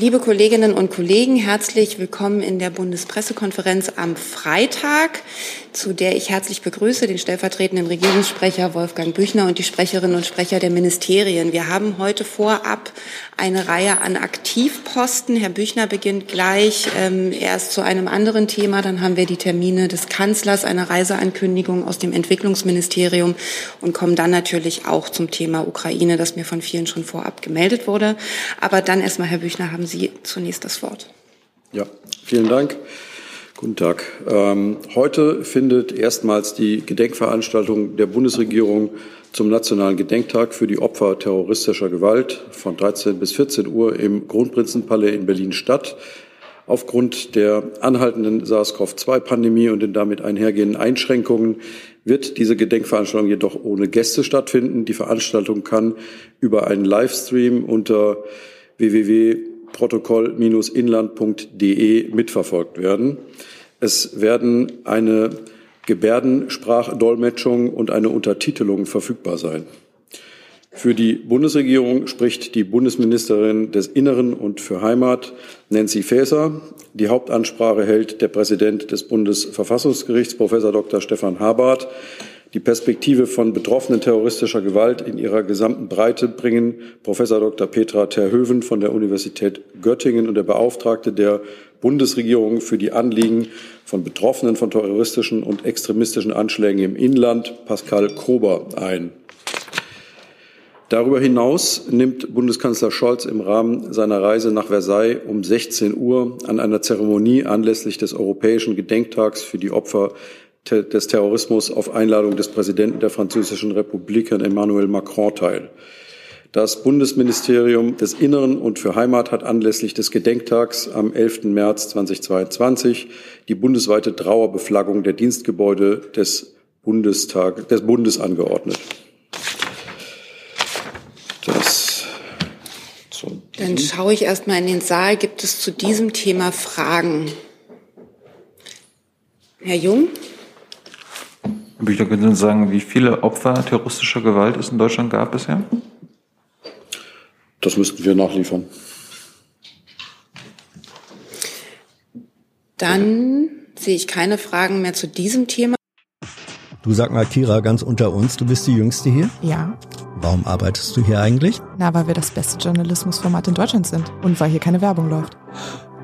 Liebe Kolleginnen und Kollegen, herzlich willkommen in der Bundespressekonferenz am Freitag, zu der ich herzlich begrüße den stellvertretenden Regierungssprecher Wolfgang Büchner und die Sprecherinnen und Sprecher der Ministerien. Wir haben heute vorab eine Reihe an Aktivposten. Herr Büchner beginnt gleich ähm, erst zu einem anderen Thema. Dann haben wir die Termine des Kanzlers, eine Reiseankündigung aus dem Entwicklungsministerium und kommen dann natürlich auch zum Thema Ukraine, das mir von vielen schon vorab gemeldet wurde. Aber dann erstmal, Herr Büchner, haben Sie zunächst das Wort. Ja, vielen Dank. Guten Tag. Ähm, heute findet erstmals die Gedenkveranstaltung der Bundesregierung zum Nationalen Gedenktag für die Opfer terroristischer Gewalt von 13 bis 14 Uhr im Kronprinzenpalais in Berlin statt. Aufgrund der anhaltenden SARS-CoV-2-Pandemie und den damit einhergehenden Einschränkungen wird diese Gedenkveranstaltung jedoch ohne Gäste stattfinden. Die Veranstaltung kann über einen Livestream unter www.protokoll-inland.de mitverfolgt werden. Es werden eine Gebärdensprachdolmetschung und eine Untertitelung verfügbar sein. Für die Bundesregierung spricht die Bundesministerin des Inneren und für Heimat, Nancy Faeser. Die Hauptansprache hält der Präsident des Bundesverfassungsgerichts, Professor Dr. Stefan Habart. Die Perspektive von Betroffenen terroristischer Gewalt in ihrer gesamten Breite bringen Professor Dr. Petra Terhöven von der Universität Göttingen und der Beauftragte der Bundesregierung für die Anliegen von Betroffenen von terroristischen und extremistischen Anschlägen im Inland, Pascal Krober, ein. Darüber hinaus nimmt Bundeskanzler Scholz im Rahmen seiner Reise nach Versailles um 16 Uhr an einer Zeremonie anlässlich des Europäischen Gedenktags für die Opfer des Terrorismus auf Einladung des Präsidenten der Französischen Republik, Herrn Emmanuel Macron, teil. Das Bundesministerium des Inneren und für Heimat hat anlässlich des Gedenktags am 11. März 2022 die bundesweite Trauerbeflaggung der Dienstgebäude des, Bundestag, des Bundes angeordnet. Das Dann schaue ich erst mal in den Saal. Gibt es zu diesem Thema Fragen? Herr Jung? Herr Büchler, können Sie uns sagen, wie viele Opfer terroristischer Gewalt es in Deutschland gab bisher? Das müssten wir nachliefern. Dann sehe ich keine Fragen mehr zu diesem Thema. Du sag mal, Kira, ganz unter uns, du bist die Jüngste hier? Ja. Warum arbeitest du hier eigentlich? Na, weil wir das beste Journalismusformat in Deutschland sind und weil hier keine Werbung läuft.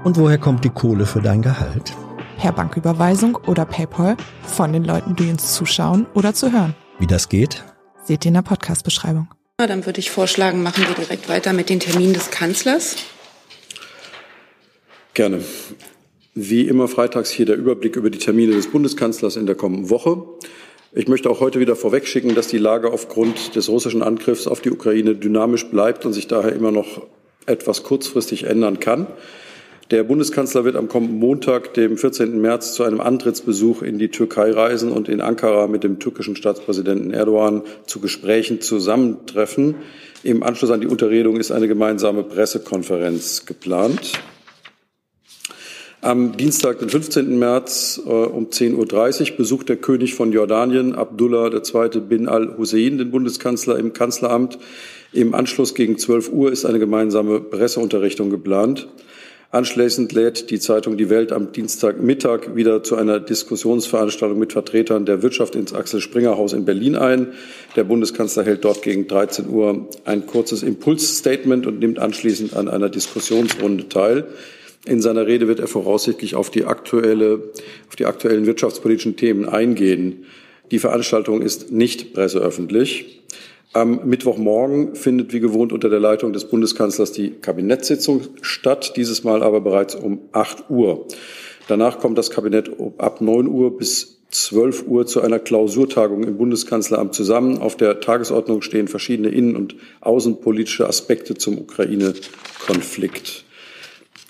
Und woher kommt die Kohle für dein Gehalt? Per Banküberweisung oder PayPal von den Leuten, die uns zuschauen oder zu hören. Wie das geht? Seht ihr in der Podcast-Beschreibung. Dann würde ich vorschlagen, machen wir direkt weiter mit den Terminen des Kanzlers. Gerne. Wie immer freitags hier der Überblick über die Termine des Bundeskanzlers in der kommenden Woche. Ich möchte auch heute wieder vorwegschicken, dass die Lage aufgrund des russischen Angriffs auf die Ukraine dynamisch bleibt und sich daher immer noch etwas kurzfristig ändern kann. Der Bundeskanzler wird am kommenden Montag, dem 14. März, zu einem Antrittsbesuch in die Türkei reisen und in Ankara mit dem türkischen Staatspräsidenten Erdogan zu Gesprächen zusammentreffen. Im Anschluss an die Unterredung ist eine gemeinsame Pressekonferenz geplant. Am Dienstag, den 15. März äh, um 10.30 Uhr besucht der König von Jordanien, Abdullah II. bin al-Hussein, den Bundeskanzler im Kanzleramt. Im Anschluss gegen 12 Uhr ist eine gemeinsame Presseunterrichtung geplant. Anschließend lädt die Zeitung Die Welt am Dienstagmittag wieder zu einer Diskussionsveranstaltung mit Vertretern der Wirtschaft ins Axel Springer Haus in Berlin ein. Der Bundeskanzler hält dort gegen 13 Uhr ein kurzes Impulsstatement und nimmt anschließend an einer Diskussionsrunde teil. In seiner Rede wird er voraussichtlich auf die, aktuelle, auf die aktuellen wirtschaftspolitischen Themen eingehen. Die Veranstaltung ist nicht presseöffentlich. Am Mittwochmorgen findet wie gewohnt unter der Leitung des Bundeskanzlers die Kabinettssitzung statt, dieses Mal aber bereits um 8 Uhr. Danach kommt das Kabinett ab 9 Uhr bis 12 Uhr zu einer Klausurtagung im Bundeskanzleramt zusammen. Auf der Tagesordnung stehen verschiedene innen- und außenpolitische Aspekte zum Ukraine-Konflikt.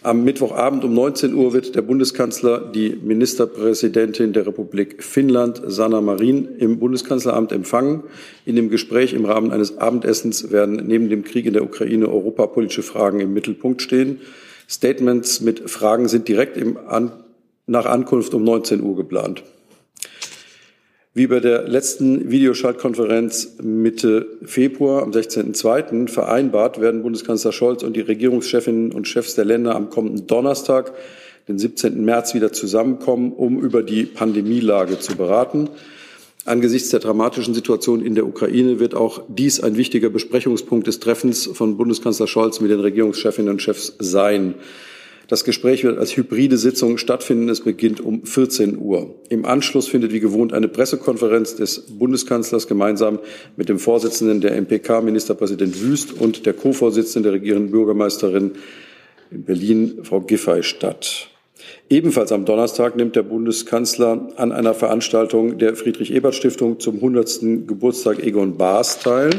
Am Mittwochabend um 19 Uhr wird der Bundeskanzler die Ministerpräsidentin der Republik Finnland, Sanna Marin, im Bundeskanzleramt empfangen. In dem Gespräch im Rahmen eines Abendessens werden neben dem Krieg in der Ukraine europapolitische Fragen im Mittelpunkt stehen. Statements mit Fragen sind direkt An nach Ankunft um 19 Uhr geplant. Wie bei der letzten Videoschaltkonferenz Mitte Februar am 16.02. vereinbart, werden Bundeskanzler Scholz und die Regierungschefinnen und Chefs der Länder am kommenden Donnerstag, den 17. März, wieder zusammenkommen, um über die Pandemielage zu beraten. Angesichts der dramatischen Situation in der Ukraine wird auch dies ein wichtiger Besprechungspunkt des Treffens von Bundeskanzler Scholz mit den Regierungschefinnen und Chefs sein. Das Gespräch wird als hybride Sitzung stattfinden. Es beginnt um 14 Uhr. Im Anschluss findet wie gewohnt eine Pressekonferenz des Bundeskanzlers gemeinsam mit dem Vorsitzenden der MPK, Ministerpräsident Wüst, und der Co-Vorsitzenden der regierenden Bürgermeisterin in Berlin, Frau Giffey, statt. Ebenfalls am Donnerstag nimmt der Bundeskanzler an einer Veranstaltung der Friedrich-Ebert-Stiftung zum 100. Geburtstag Egon Baas teil.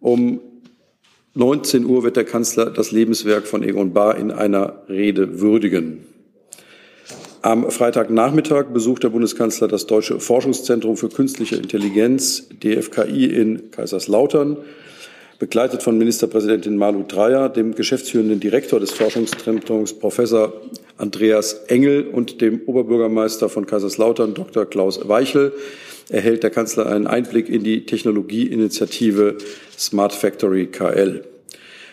Um 19 Uhr wird der Kanzler das Lebenswerk von Egon Bahr in einer Rede würdigen. Am Freitagnachmittag besucht der Bundeskanzler das Deutsche Forschungszentrum für künstliche Intelligenz, DFKI, in Kaiserslautern, begleitet von Ministerpräsidentin Malu Dreyer, dem geschäftsführenden Direktor des Forschungszentrums, Professor Andreas Engel und dem Oberbürgermeister von Kaiserslautern, Dr. Klaus Weichel, erhält der Kanzler einen Einblick in die Technologieinitiative Smart Factory KL.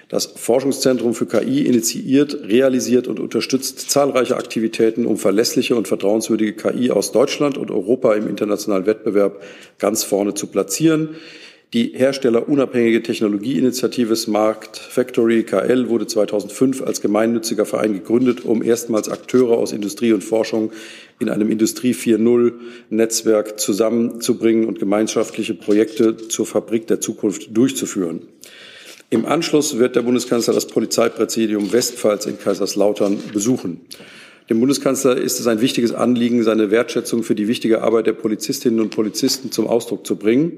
Das Forschungszentrum für KI initiiert, realisiert und unterstützt zahlreiche Aktivitäten, um verlässliche und vertrauenswürdige KI aus Deutschland und Europa im internationalen Wettbewerb ganz vorne zu platzieren. Die herstellerunabhängige Technologieinitiative Smart Factory KL wurde 2005 als gemeinnütziger Verein gegründet, um erstmals Akteure aus Industrie und Forschung in einem Industrie 4.0 Netzwerk zusammenzubringen und gemeinschaftliche Projekte zur Fabrik der Zukunft durchzuführen. Im Anschluss wird der Bundeskanzler das Polizeipräsidium Westpfalz in Kaiserslautern besuchen. Dem Bundeskanzler ist es ein wichtiges Anliegen, seine Wertschätzung für die wichtige Arbeit der Polizistinnen und Polizisten zum Ausdruck zu bringen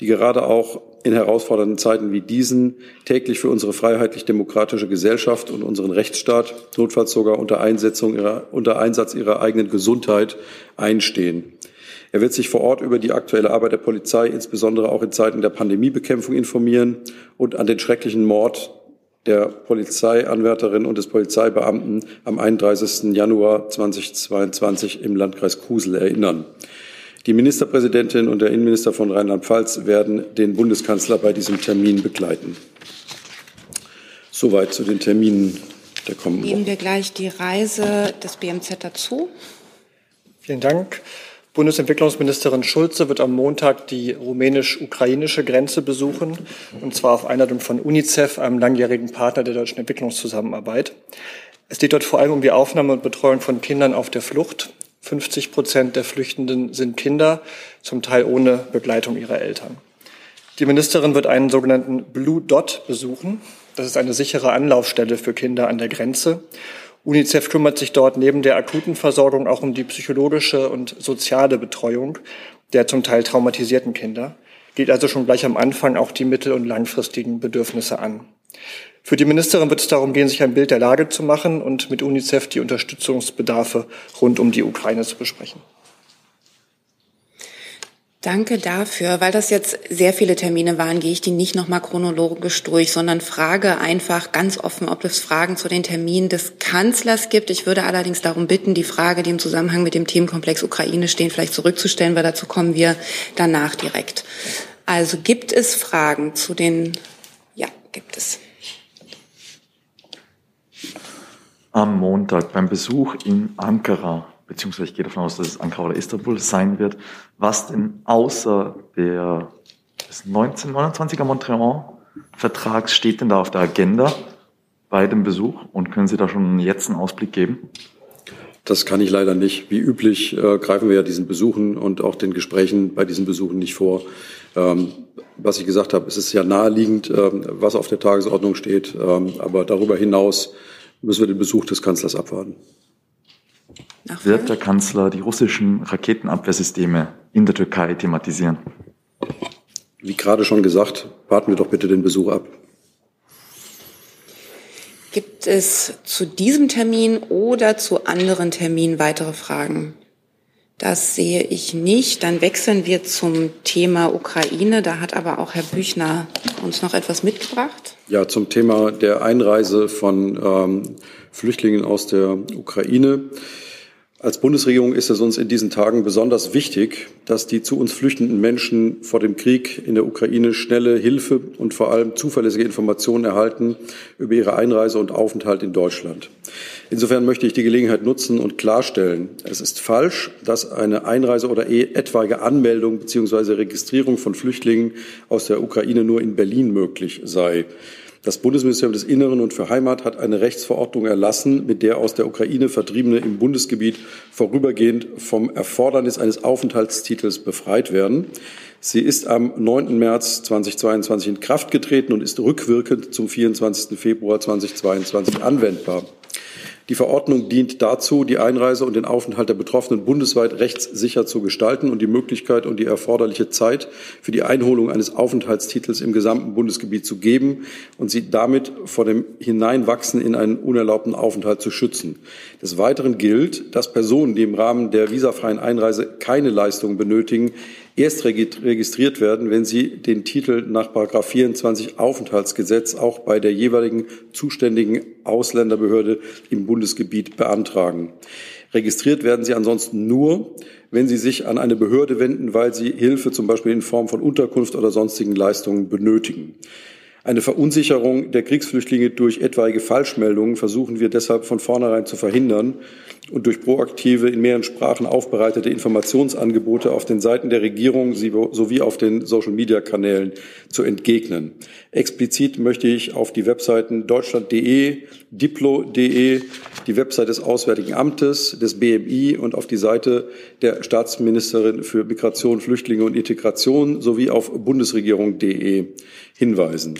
die gerade auch in herausfordernden Zeiten wie diesen täglich für unsere freiheitlich-demokratische Gesellschaft und unseren Rechtsstaat, notfalls sogar unter, Einsetzung ihrer, unter Einsatz ihrer eigenen Gesundheit einstehen. Er wird sich vor Ort über die aktuelle Arbeit der Polizei, insbesondere auch in Zeiten der Pandemiebekämpfung, informieren und an den schrecklichen Mord der Polizeianwärterin und des Polizeibeamten am 31. Januar 2022 im Landkreis Kusel erinnern. Die Ministerpräsidentin und der Innenminister von Rheinland-Pfalz werden den Bundeskanzler bei diesem Termin begleiten. Soweit zu den Terminen der kommenden Nehmen wir gleich die Reise des BMZ dazu. Vielen Dank. Bundesentwicklungsministerin Schulze wird am Montag die rumänisch-ukrainische Grenze besuchen, und zwar auf Einladung von UNICEF, einem langjährigen Partner der deutschen Entwicklungszusammenarbeit. Es geht dort vor allem um die Aufnahme und Betreuung von Kindern auf der Flucht. 50 Prozent der Flüchtenden sind Kinder, zum Teil ohne Begleitung ihrer Eltern. Die Ministerin wird einen sogenannten Blue Dot besuchen. Das ist eine sichere Anlaufstelle für Kinder an der Grenze. UNICEF kümmert sich dort neben der akuten Versorgung auch um die psychologische und soziale Betreuung der zum Teil traumatisierten Kinder, geht also schon gleich am Anfang auch die mittel- und langfristigen Bedürfnisse an. Für die Ministerin wird es darum gehen, sich ein Bild der Lage zu machen und mit UNICEF die Unterstützungsbedarfe rund um die Ukraine zu besprechen. Danke dafür. Weil das jetzt sehr viele Termine waren, gehe ich die nicht nochmal chronologisch durch, sondern frage einfach ganz offen, ob es Fragen zu den Terminen des Kanzlers gibt. Ich würde allerdings darum bitten, die Frage, die im Zusammenhang mit dem Themenkomplex Ukraine stehen, vielleicht zurückzustellen, weil dazu kommen wir danach direkt. Also gibt es Fragen zu den, ja, gibt es. Am Montag beim Besuch in Ankara, beziehungsweise ich gehe davon aus, dass es Ankara oder Istanbul sein wird, was denn außer der, des 1929er Montreal-Vertrags steht denn da auf der Agenda bei dem Besuch und können Sie da schon jetzt einen Ausblick geben? Das kann ich leider nicht. Wie üblich äh, greifen wir ja diesen Besuchen und auch den Gesprächen bei diesen Besuchen nicht vor. Ähm, was ich gesagt habe, es ist ja naheliegend, ähm, was auf der Tagesordnung steht. Ähm, aber darüber hinaus müssen wir den Besuch des Kanzlers abwarten. Wird der Kanzler die russischen Raketenabwehrsysteme in der Türkei thematisieren? Wie gerade schon gesagt, warten wir doch bitte den Besuch ab. Gibt es zu diesem Termin oder zu anderen Terminen weitere Fragen? Das sehe ich nicht. Dann wechseln wir zum Thema Ukraine. Da hat aber auch Herr Büchner uns noch etwas mitgebracht. Ja, zum Thema der Einreise von ähm, Flüchtlingen aus der Ukraine. Als Bundesregierung ist es uns in diesen Tagen besonders wichtig, dass die zu uns flüchtenden Menschen vor dem Krieg in der Ukraine schnelle Hilfe und vor allem zuverlässige Informationen erhalten über ihre Einreise und Aufenthalt in Deutschland. Insofern möchte ich die Gelegenheit nutzen und klarstellen, es ist falsch, dass eine Einreise oder eh etwaige Anmeldung bzw. Registrierung von Flüchtlingen aus der Ukraine nur in Berlin möglich sei. Das Bundesministerium des Inneren und für Heimat hat eine Rechtsverordnung erlassen, mit der aus der Ukraine Vertriebene im Bundesgebiet vorübergehend vom Erfordernis eines Aufenthaltstitels befreit werden. Sie ist am 9. März 2022 in Kraft getreten und ist rückwirkend zum 24. Februar 2022 anwendbar. Die Verordnung dient dazu, die Einreise und den Aufenthalt der Betroffenen bundesweit rechtssicher zu gestalten und die Möglichkeit und die erforderliche Zeit für die Einholung eines Aufenthaltstitels im gesamten Bundesgebiet zu geben und sie damit vor dem Hineinwachsen in einen unerlaubten Aufenthalt zu schützen. Des Weiteren gilt, dass Personen, die im Rahmen der visafreien Einreise keine Leistungen benötigen, erst registriert werden, wenn sie den Titel nach 24 Aufenthaltsgesetz auch bei der jeweiligen zuständigen Ausländerbehörde im Bundesgebiet beantragen. Registriert werden sie ansonsten nur, wenn sie sich an eine Behörde wenden, weil sie Hilfe zum Beispiel in Form von Unterkunft oder sonstigen Leistungen benötigen. Eine Verunsicherung der Kriegsflüchtlinge durch etwaige Falschmeldungen versuchen wir deshalb von vornherein zu verhindern und durch proaktive, in mehreren Sprachen aufbereitete Informationsangebote auf den Seiten der Regierung sowie auf den Social-Media-Kanälen zu entgegnen. Explizit möchte ich auf die Webseiten deutschland.de, diplo.de, die Website des Auswärtigen Amtes, des BMI und auf die Seite der Staatsministerin für Migration, Flüchtlinge und Integration sowie auf bundesregierung.de hinweisen.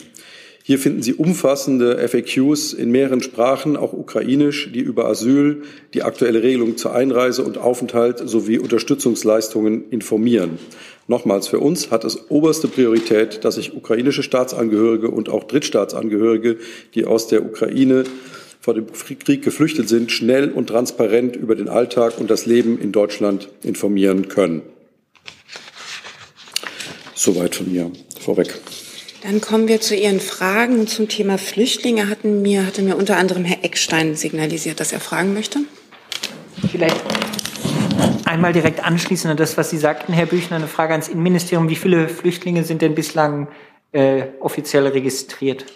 Hier finden Sie umfassende FAQs in mehreren Sprachen, auch ukrainisch, die über Asyl, die aktuelle Regelung zur Einreise und Aufenthalt sowie Unterstützungsleistungen informieren. Nochmals, für uns hat es oberste Priorität, dass sich ukrainische Staatsangehörige und auch Drittstaatsangehörige, die aus der Ukraine vor dem Krieg geflüchtet sind, schnell und transparent über den Alltag und das Leben in Deutschland informieren können. Soweit von mir vorweg. Dann kommen wir zu Ihren Fragen zum Thema Flüchtlinge. Hatten mir, hatte mir unter anderem Herr Eckstein signalisiert, dass er fragen möchte. Vielleicht einmal direkt anschließend an das, was Sie sagten, Herr Büchner, eine Frage ans Innenministerium. Wie viele Flüchtlinge sind denn bislang äh, offiziell registriert?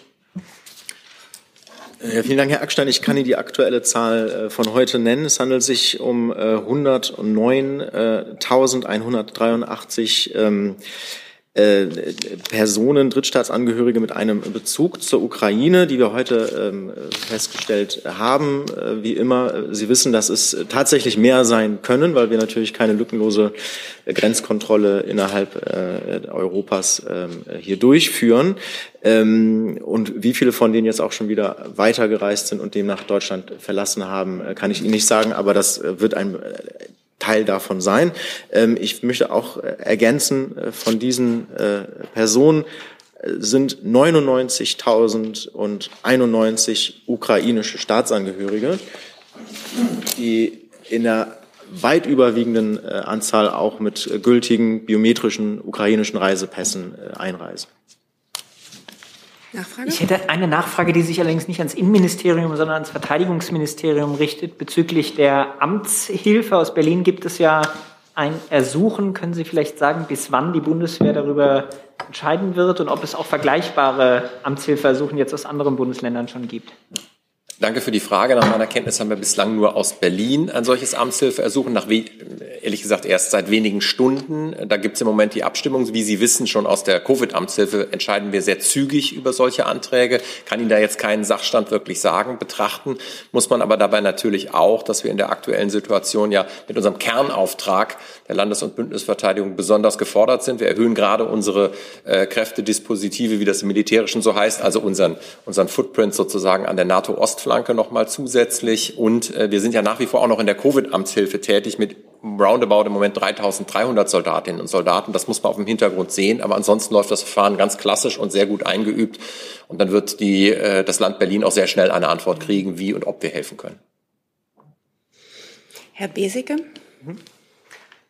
Ja, vielen Dank, Herr Ackstein. Ich kann Ihnen die aktuelle Zahl äh, von heute nennen. Es handelt sich um äh, 109.183 ähm, äh, Personen, Drittstaatsangehörige mit einem Bezug zur Ukraine, die wir heute ähm, festgestellt haben. Äh, wie immer, Sie wissen, dass es tatsächlich mehr sein können, weil wir natürlich keine lückenlose Grenzkontrolle innerhalb äh, Europas ähm, hier durchführen. Ähm, und wie viele von denen jetzt auch schon wieder weitergereist sind und demnach Deutschland verlassen haben, kann ich Ihnen nicht sagen, aber das wird ein Teil davon sein. Ähm, ich möchte auch äh, ergänzen, äh, von diesen äh, Personen sind 99.091 ukrainische Staatsangehörige, die in der weit überwiegenden Anzahl auch mit gültigen biometrischen ukrainischen Reisepässen einreisen. Nachfrage? Ich hätte eine Nachfrage, die sich allerdings nicht ans Innenministerium, sondern ans Verteidigungsministerium richtet. Bezüglich der Amtshilfe aus Berlin gibt es ja ein Ersuchen. Können Sie vielleicht sagen, bis wann die Bundeswehr darüber entscheiden wird und ob es auch vergleichbare Amtshilfeersuchen jetzt aus anderen Bundesländern schon gibt? Danke für die Frage. Nach meiner Kenntnis haben wir bislang nur aus Berlin ein solches Amtshilfeersuchen, nach ehrlich gesagt erst seit wenigen Stunden. Da gibt es im Moment die Abstimmung. Wie Sie wissen, schon aus der Covid-Amtshilfe entscheiden wir sehr zügig über solche Anträge. Kann Ihnen da jetzt keinen Sachstand wirklich sagen. Betrachten muss man aber dabei natürlich auch, dass wir in der aktuellen Situation ja mit unserem Kernauftrag der Landes- und Bündnisverteidigung besonders gefordert sind. Wir erhöhen gerade unsere äh, Kräftedispositive, wie das im Militärischen so heißt, also unseren, unseren Footprint sozusagen an der NATO-Ost Ostflanke nochmal zusätzlich. Und äh, wir sind ja nach wie vor auch noch in der Covid-Amtshilfe tätig mit roundabout im Moment 3300 Soldatinnen und Soldaten. Das muss man auf dem Hintergrund sehen. Aber ansonsten läuft das Verfahren ganz klassisch und sehr gut eingeübt. Und dann wird die, äh, das Land Berlin auch sehr schnell eine Antwort kriegen, wie und ob wir helfen können. Herr Besicke? Mhm.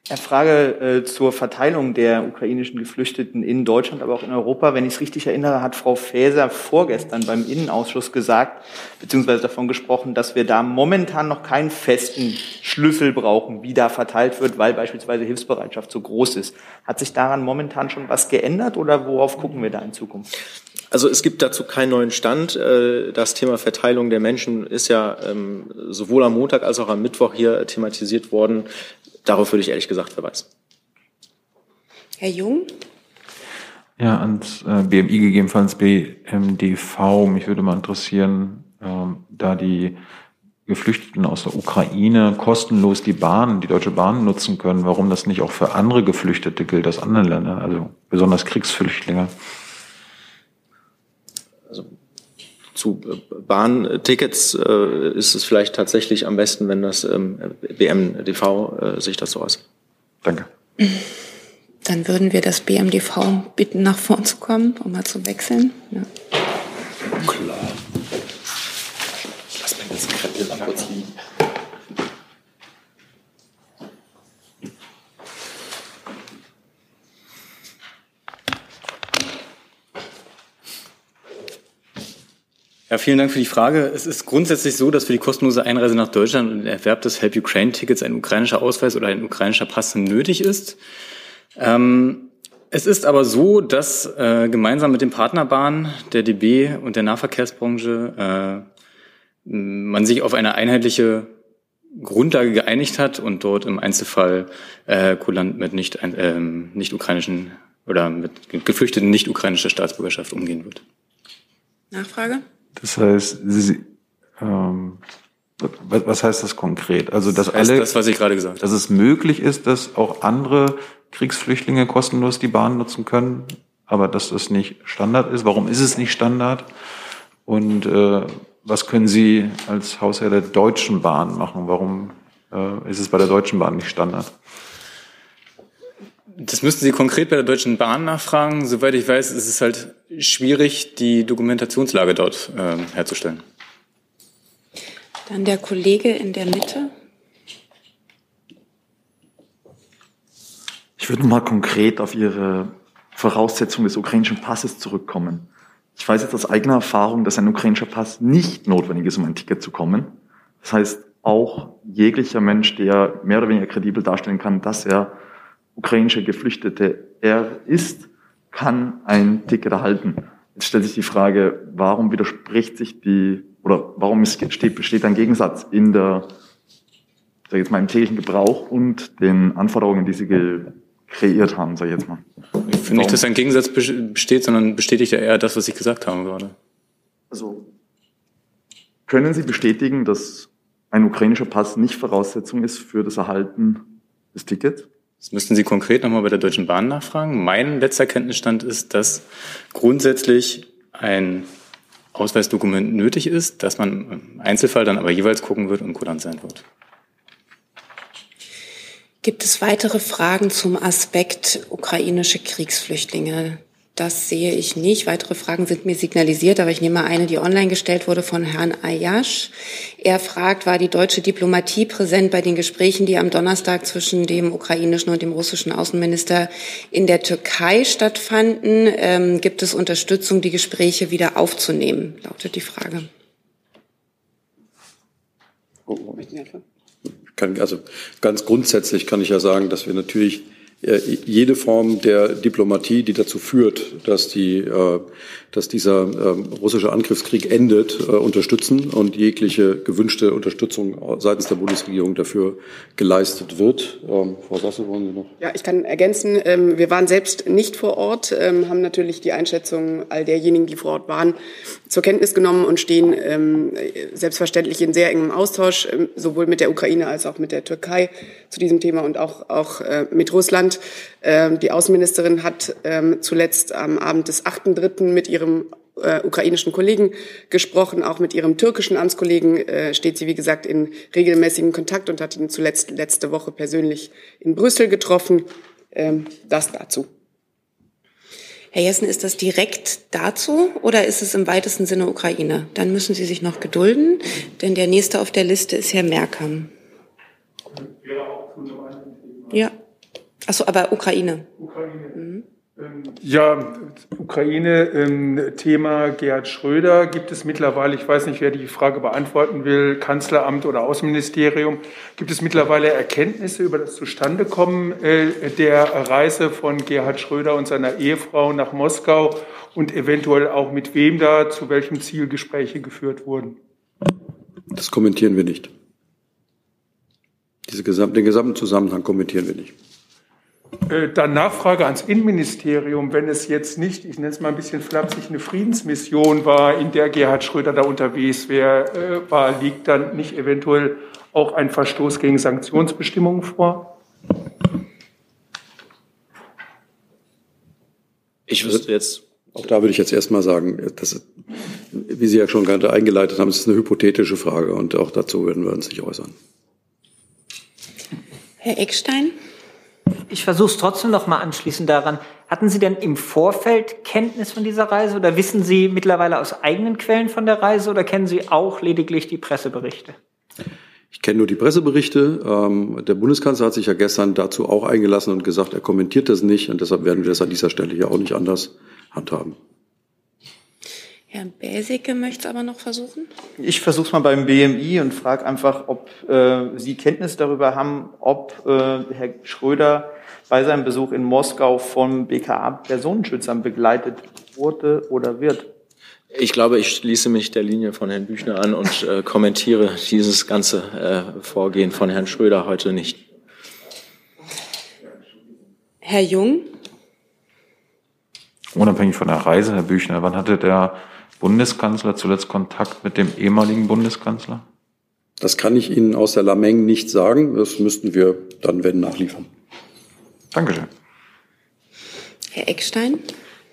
Eine Frage äh, zur Verteilung der ukrainischen Geflüchteten in Deutschland, aber auch in Europa. Wenn ich es richtig erinnere, hat Frau Faeser vorgestern beim Innenausschuss gesagt, beziehungsweise davon gesprochen, dass wir da momentan noch keinen festen Schlüssel brauchen, wie da verteilt wird, weil beispielsweise Hilfsbereitschaft so groß ist. Hat sich daran momentan schon was geändert oder worauf gucken wir da in Zukunft? Also es gibt dazu keinen neuen Stand. Äh, das Thema Verteilung der Menschen ist ja ähm, sowohl am Montag als auch am Mittwoch hier thematisiert worden. Darauf würde ich ehrlich gesagt verweisen. Herr Jung? Ja, ans äh, BMI gegebenenfalls BMDV. Mich würde mal interessieren, ähm, da die Geflüchteten aus der Ukraine kostenlos die Bahn, die Deutsche Bahn nutzen können, warum das nicht auch für andere Geflüchtete gilt aus anderen Ländern, also besonders Kriegsflüchtlinge. Also zu Bahntickets äh, ist es vielleicht tatsächlich am besten, wenn das ähm, BMDV äh, sich dazu äußert. Danke. Dann würden wir das BMDV bitten, nach vorn zu kommen, um mal zu wechseln. Ja. Klar. Lass mir das Krempel mal kurz liegen. Ja, vielen Dank für die Frage. Es ist grundsätzlich so, dass für die kostenlose Einreise nach Deutschland und den Erwerb des Help Ukraine Tickets ein ukrainischer Ausweis oder ein ukrainischer Pass nötig ist. Ähm, es ist aber so, dass äh, gemeinsam mit den Partnerbahnen der DB und der Nahverkehrsbranche äh, man sich auf eine einheitliche Grundlage geeinigt hat und dort im Einzelfall äh, kulant mit nicht, äh, nicht ukrainischen oder mit Geflüchteten nicht ukrainischer Staatsbürgerschaft umgehen wird. Nachfrage? Das heißt, Sie, ähm, was heißt das konkret? Also, dass das alle, das, was ich gerade gesagt habe. dass es möglich ist, dass auch andere Kriegsflüchtlinge kostenlos die Bahn nutzen können, aber dass das nicht Standard ist. Warum ist es nicht Standard? Und äh, was können Sie als Hausherr der Deutschen Bahn machen? Warum äh, ist es bei der Deutschen Bahn nicht Standard? Das müssten Sie konkret bei der Deutschen Bahn nachfragen. Soweit ich weiß, ist es halt schwierig, die Dokumentationslage dort äh, herzustellen. Dann der Kollege in der Mitte. Ich würde mal konkret auf Ihre Voraussetzung des ukrainischen Passes zurückkommen. Ich weiß jetzt aus eigener Erfahrung, dass ein ukrainischer Pass nicht notwendig ist, um ein Ticket zu kommen. Das heißt, auch jeglicher Mensch, der mehr oder weniger kredibel darstellen kann, dass er ukrainische Geflüchtete er ist, kann ein Ticket erhalten. Jetzt stellt sich die Frage, warum widerspricht sich die, oder warum besteht, besteht ein Gegensatz in der, sag ich jetzt mal, im täglichen Gebrauch und den Anforderungen, die Sie kreiert haben, sag ich jetzt mal. Ich finde nicht, dass ein Gegensatz besteht, sondern bestätigt ja eher das, was ich gesagt habe gerade. Also, können Sie bestätigen, dass ein ukrainischer Pass nicht Voraussetzung ist für das Erhalten des Tickets? Das müssten Sie konkret nochmal bei der Deutschen Bahn nachfragen. Mein letzter Kenntnisstand ist, dass grundsätzlich ein Ausweisdokument nötig ist, dass man im Einzelfall dann aber jeweils gucken wird und kulant sein wird. Gibt es weitere Fragen zum Aspekt ukrainische Kriegsflüchtlinge? Das sehe ich nicht. Weitere Fragen sind mir signalisiert, aber ich nehme mal eine, die online gestellt wurde von Herrn Ayash. Er fragt, war die deutsche Diplomatie präsent bei den Gesprächen, die am Donnerstag zwischen dem ukrainischen und dem russischen Außenminister in der Türkei stattfanden? Ähm, gibt es Unterstützung, die Gespräche wieder aufzunehmen? Lautet die Frage. Oh, oh. Kann, also ganz grundsätzlich kann ich ja sagen, dass wir natürlich jede Form der Diplomatie, die dazu führt, dass, die, äh, dass dieser ähm, russische Angriffskrieg endet, äh, unterstützen und jegliche gewünschte Unterstützung seitens der Bundesregierung dafür geleistet wird. Ähm, Frau Sasse, wollen Sie noch? Ja, ich kann ergänzen, ähm, wir waren selbst nicht vor Ort, haben natürlich die Einschätzung all derjenigen, die vor Ort waren, zur Kenntnis genommen und stehen selbstverständlich in sehr engem Austausch, sowohl mit der Ukraine als auch mit der Türkei zu diesem Thema und auch, auch mit Russland. Ähm, die Außenministerin hat ähm, zuletzt am Abend des 8.3. mit ihrem äh, ukrainischen Kollegen gesprochen, auch mit ihrem türkischen Amtskollegen äh, steht sie, wie gesagt, in regelmäßigem Kontakt und hat ihn zuletzt letzte Woche persönlich in Brüssel getroffen. Ähm, das dazu. Herr Jessen, ist das direkt dazu oder ist es im weitesten Sinne Ukraine? Dann müssen Sie sich noch gedulden, denn der nächste auf der Liste ist Herr Merkam. Ja. Achso, aber Ukraine. Ukraine. Mhm. Ja, Ukraine-Thema ähm, Gerhard Schröder gibt es mittlerweile, ich weiß nicht, wer die Frage beantworten will, Kanzleramt oder Außenministerium, gibt es mittlerweile Erkenntnisse über das Zustandekommen äh, der Reise von Gerhard Schröder und seiner Ehefrau nach Moskau und eventuell auch mit wem da, zu welchem Ziel Gespräche geführt wurden? Das kommentieren wir nicht. Diese Gesam den gesamten Zusammenhang kommentieren wir nicht. Äh, dann Nachfrage ans Innenministerium, wenn es jetzt nicht, ich nenne es mal ein bisschen flapsig, eine Friedensmission war, in der Gerhard Schröder da unterwegs wär, äh, war, liegt dann nicht eventuell auch ein Verstoß gegen Sanktionsbestimmungen vor? Ich wüsste jetzt. Auch da würde ich jetzt erstmal sagen, dass, wie Sie ja schon gerade eingeleitet haben, es ist eine hypothetische Frage und auch dazu werden wir uns nicht äußern. Herr Eckstein? Ich versuche es trotzdem noch mal anschließend daran. Hatten Sie denn im Vorfeld Kenntnis von dieser Reise oder wissen Sie mittlerweile aus eigenen Quellen von der Reise oder kennen Sie auch lediglich die Presseberichte? Ich kenne nur die Presseberichte. Ähm, der Bundeskanzler hat sich ja gestern dazu auch eingelassen und gesagt, er kommentiert das nicht und deshalb werden wir das an dieser Stelle hier auch nicht anders handhaben. Herr Bäsicke möchte es aber noch versuchen. Ich versuche es mal beim BMI und frage einfach, ob äh, Sie Kenntnis darüber haben, ob äh, Herr Schröder bei seinem Besuch in Moskau vom BKA Personenschützern begleitet wurde oder wird. Ich glaube, ich schließe mich der Linie von Herrn Büchner an und äh, kommentiere dieses ganze äh, Vorgehen von Herrn Schröder heute nicht. Herr Jung? Unabhängig von der Reise, Herr Büchner, wann hatte der Bundeskanzler zuletzt Kontakt mit dem ehemaligen Bundeskanzler? Das kann ich Ihnen aus der Lameng nicht sagen. Das müssten wir dann, wenn, nachliefern. Dankeschön. Herr Eckstein?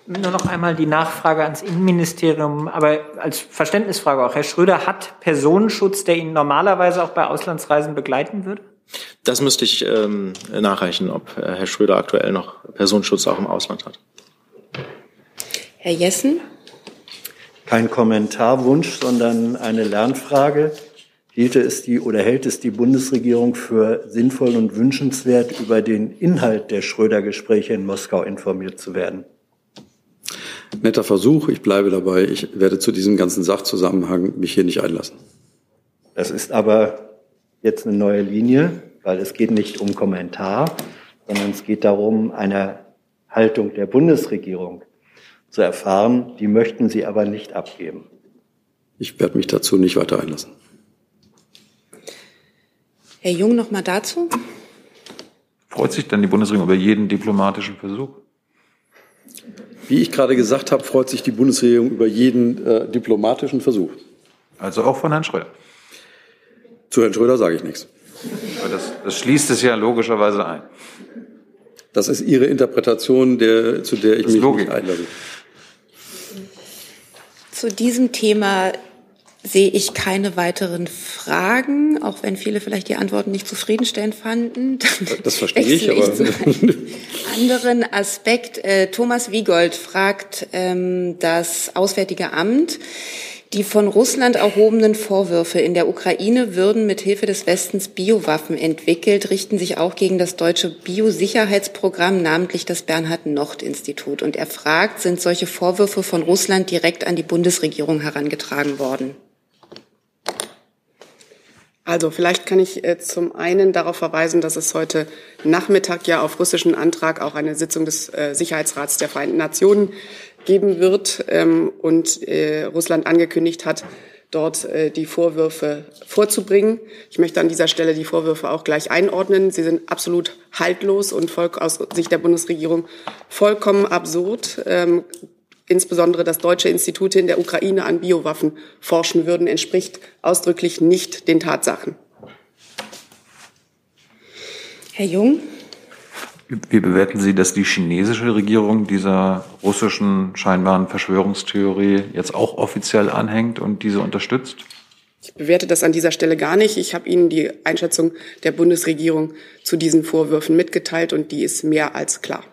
Nur noch einmal die Nachfrage ans Innenministerium, aber als Verständnisfrage auch. Herr Schröder hat Personenschutz, der ihn normalerweise auch bei Auslandsreisen begleiten würde? Das müsste ich ähm, nachreichen, ob äh, Herr Schröder aktuell noch Personenschutz auch im Ausland hat. Herr Jessen? kein Kommentarwunsch, sondern eine Lernfrage. Hielte es die oder hält es die Bundesregierung für sinnvoll und wünschenswert, über den Inhalt der Schröder-Gespräche in Moskau informiert zu werden? Netter Versuch, ich bleibe dabei. Ich werde zu diesem ganzen Sachzusammenhang mich hier nicht einlassen. Das ist aber jetzt eine neue Linie, weil es geht nicht um Kommentar, sondern es geht darum, eine Haltung der Bundesregierung zu erfahren. Die möchten sie aber nicht abgeben. Ich werde mich dazu nicht weiter einlassen. Herr Jung, noch mal dazu. Freut sich denn die Bundesregierung über jeden diplomatischen Versuch? Wie ich gerade gesagt habe, freut sich die Bundesregierung über jeden äh, diplomatischen Versuch. Also auch von Herrn Schröder? Zu Herrn Schröder sage ich nichts. Das, das schließt es ja logischerweise ein. Das ist Ihre Interpretation, der, zu der ich mich Logik. nicht einlasse. Zu diesem Thema sehe ich keine weiteren Fragen, auch wenn viele vielleicht die Antworten nicht zufriedenstellend fanden. das verstehe ich, aber. Ich zu anderen Aspekt. Äh, Thomas Wiegold fragt ähm, das Auswärtige Amt. Die von Russland erhobenen Vorwürfe in der Ukraine würden mit Hilfe des Westens Biowaffen entwickelt, richten sich auch gegen das deutsche Biosicherheitsprogramm, namentlich das Bernhard-Nocht-Institut. Und er fragt, sind solche Vorwürfe von Russland direkt an die Bundesregierung herangetragen worden? Also vielleicht kann ich äh, zum einen darauf verweisen, dass es heute Nachmittag ja auf russischen Antrag auch eine Sitzung des äh, Sicherheitsrats der Vereinten Nationen geben wird ähm, und äh, Russland angekündigt hat, dort die Vorwürfe vorzubringen. Ich möchte an dieser Stelle die Vorwürfe auch gleich einordnen. Sie sind absolut haltlos und aus Sicht der Bundesregierung vollkommen absurd. Ähm, insbesondere dass deutsche Institute in der Ukraine an Biowaffen forschen würden, entspricht ausdrücklich nicht den Tatsachen. Herr Jung. Wie bewerten Sie, dass die chinesische Regierung dieser russischen scheinbaren Verschwörungstheorie jetzt auch offiziell anhängt und diese unterstützt? Ich bewerte das an dieser Stelle gar nicht. Ich habe Ihnen die Einschätzung der Bundesregierung zu diesen Vorwürfen mitgeteilt und die ist mehr als klar.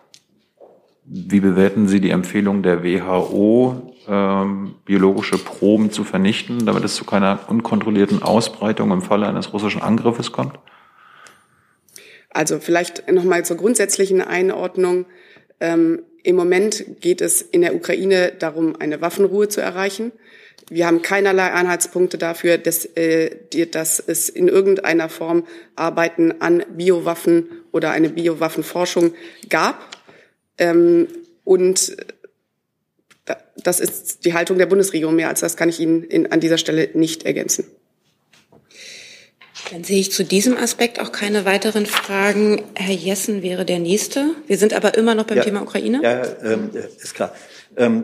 Wie bewerten Sie die Empfehlung der WHO, ähm, biologische Proben zu vernichten, damit es zu keiner unkontrollierten Ausbreitung im Falle eines russischen Angriffes kommt? Also vielleicht nochmal zur grundsätzlichen Einordnung. Ähm, Im Moment geht es in der Ukraine darum, eine Waffenruhe zu erreichen. Wir haben keinerlei Anhaltspunkte dafür, dass, äh, dass es in irgendeiner Form Arbeiten an Biowaffen oder eine Biowaffenforschung gab. Ähm, und das ist die Haltung der Bundesregierung. Mehr als das kann ich Ihnen in, an dieser Stelle nicht ergänzen. Dann sehe ich zu diesem Aspekt auch keine weiteren Fragen. Herr Jessen wäre der Nächste. Wir sind aber immer noch beim ja, Thema Ukraine. Ja, ähm, ist klar. Ähm,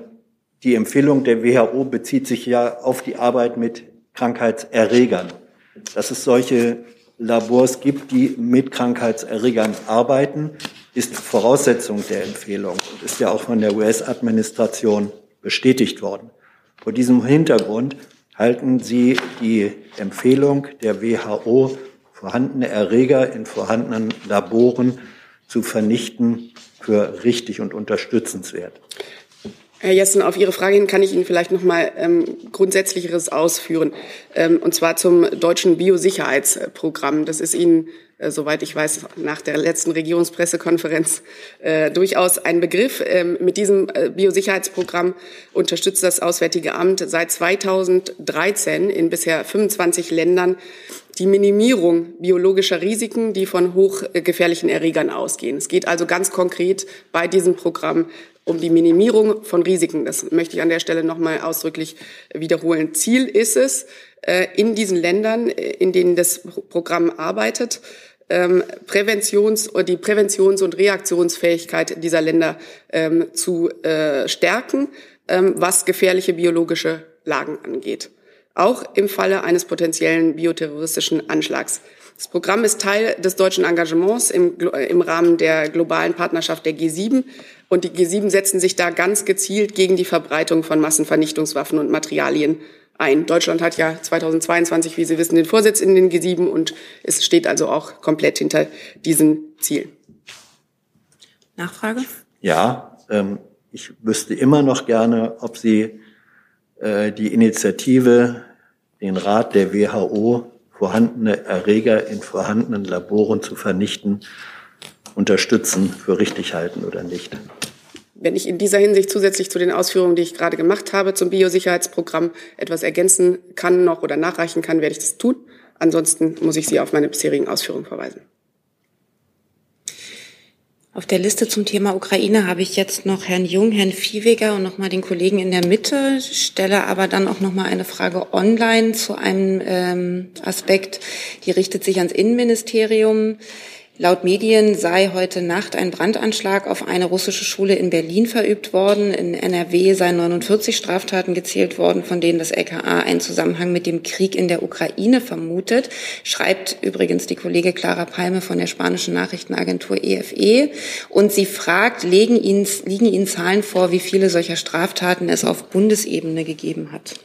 die Empfehlung der WHO bezieht sich ja auf die Arbeit mit Krankheitserregern. Dass es solche Labors gibt, die mit Krankheitserregern arbeiten, ist Voraussetzung der Empfehlung und ist ja auch von der US-Administration bestätigt worden. Vor diesem Hintergrund halten Sie die Empfehlung der WHO, vorhandene Erreger in vorhandenen Laboren zu vernichten, für richtig und unterstützenswert? Herr Jessen, auf Ihre Frage hin kann ich Ihnen vielleicht noch mal ähm, Grundsätzlicheres ausführen, ähm, und zwar zum deutschen Biosicherheitsprogramm. Das ist Ihnen, äh, soweit ich weiß, nach der letzten Regierungspressekonferenz äh, durchaus ein Begriff. Ähm, mit diesem äh, Biosicherheitsprogramm unterstützt das Auswärtige Amt seit 2013 in bisher 25 Ländern die Minimierung biologischer Risiken, die von hochgefährlichen Erregern ausgehen. Es geht also ganz konkret bei diesem Programm um die Minimierung von Risiken. Das möchte ich an der Stelle nochmal ausdrücklich wiederholen. Ziel ist es, äh, in diesen Ländern, äh, in denen das Programm arbeitet, ähm, Präventions die Präventions- und Reaktionsfähigkeit dieser Länder ähm, zu äh, stärken, ähm, was gefährliche biologische Lagen angeht. Auch im Falle eines potenziellen bioterroristischen Anschlags. Das Programm ist Teil des deutschen Engagements im, im Rahmen der globalen Partnerschaft der G7. Und die G7 setzen sich da ganz gezielt gegen die Verbreitung von Massenvernichtungswaffen und Materialien ein. Deutschland hat ja 2022, wie Sie wissen, den Vorsitz in den G7 und es steht also auch komplett hinter diesen Zielen. Nachfrage? Ja, ähm, ich wüsste immer noch gerne, ob Sie äh, die Initiative, den Rat der WHO vorhandene Erreger in vorhandenen Laboren zu vernichten, unterstützen, für richtig halten oder nicht. Wenn ich in dieser Hinsicht zusätzlich zu den Ausführungen, die ich gerade gemacht habe, zum Biosicherheitsprogramm etwas ergänzen kann noch oder nachreichen kann, werde ich das tun. Ansonsten muss ich Sie auf meine bisherigen Ausführungen verweisen. Auf der Liste zum Thema Ukraine habe ich jetzt noch Herrn Jung, Herrn Viehweger und nochmal den Kollegen in der Mitte, stelle aber dann auch nochmal eine Frage online zu einem ähm, Aspekt, die richtet sich ans Innenministerium. Laut Medien sei heute Nacht ein Brandanschlag auf eine russische Schule in Berlin verübt worden. In NRW seien 49 Straftaten gezählt worden, von denen das LKA einen Zusammenhang mit dem Krieg in der Ukraine vermutet. Schreibt übrigens die Kollege Clara Palme von der spanischen Nachrichtenagentur EFE. E. Und sie fragt, liegen Ihnen, liegen Ihnen Zahlen vor, wie viele solcher Straftaten es auf Bundesebene gegeben hat?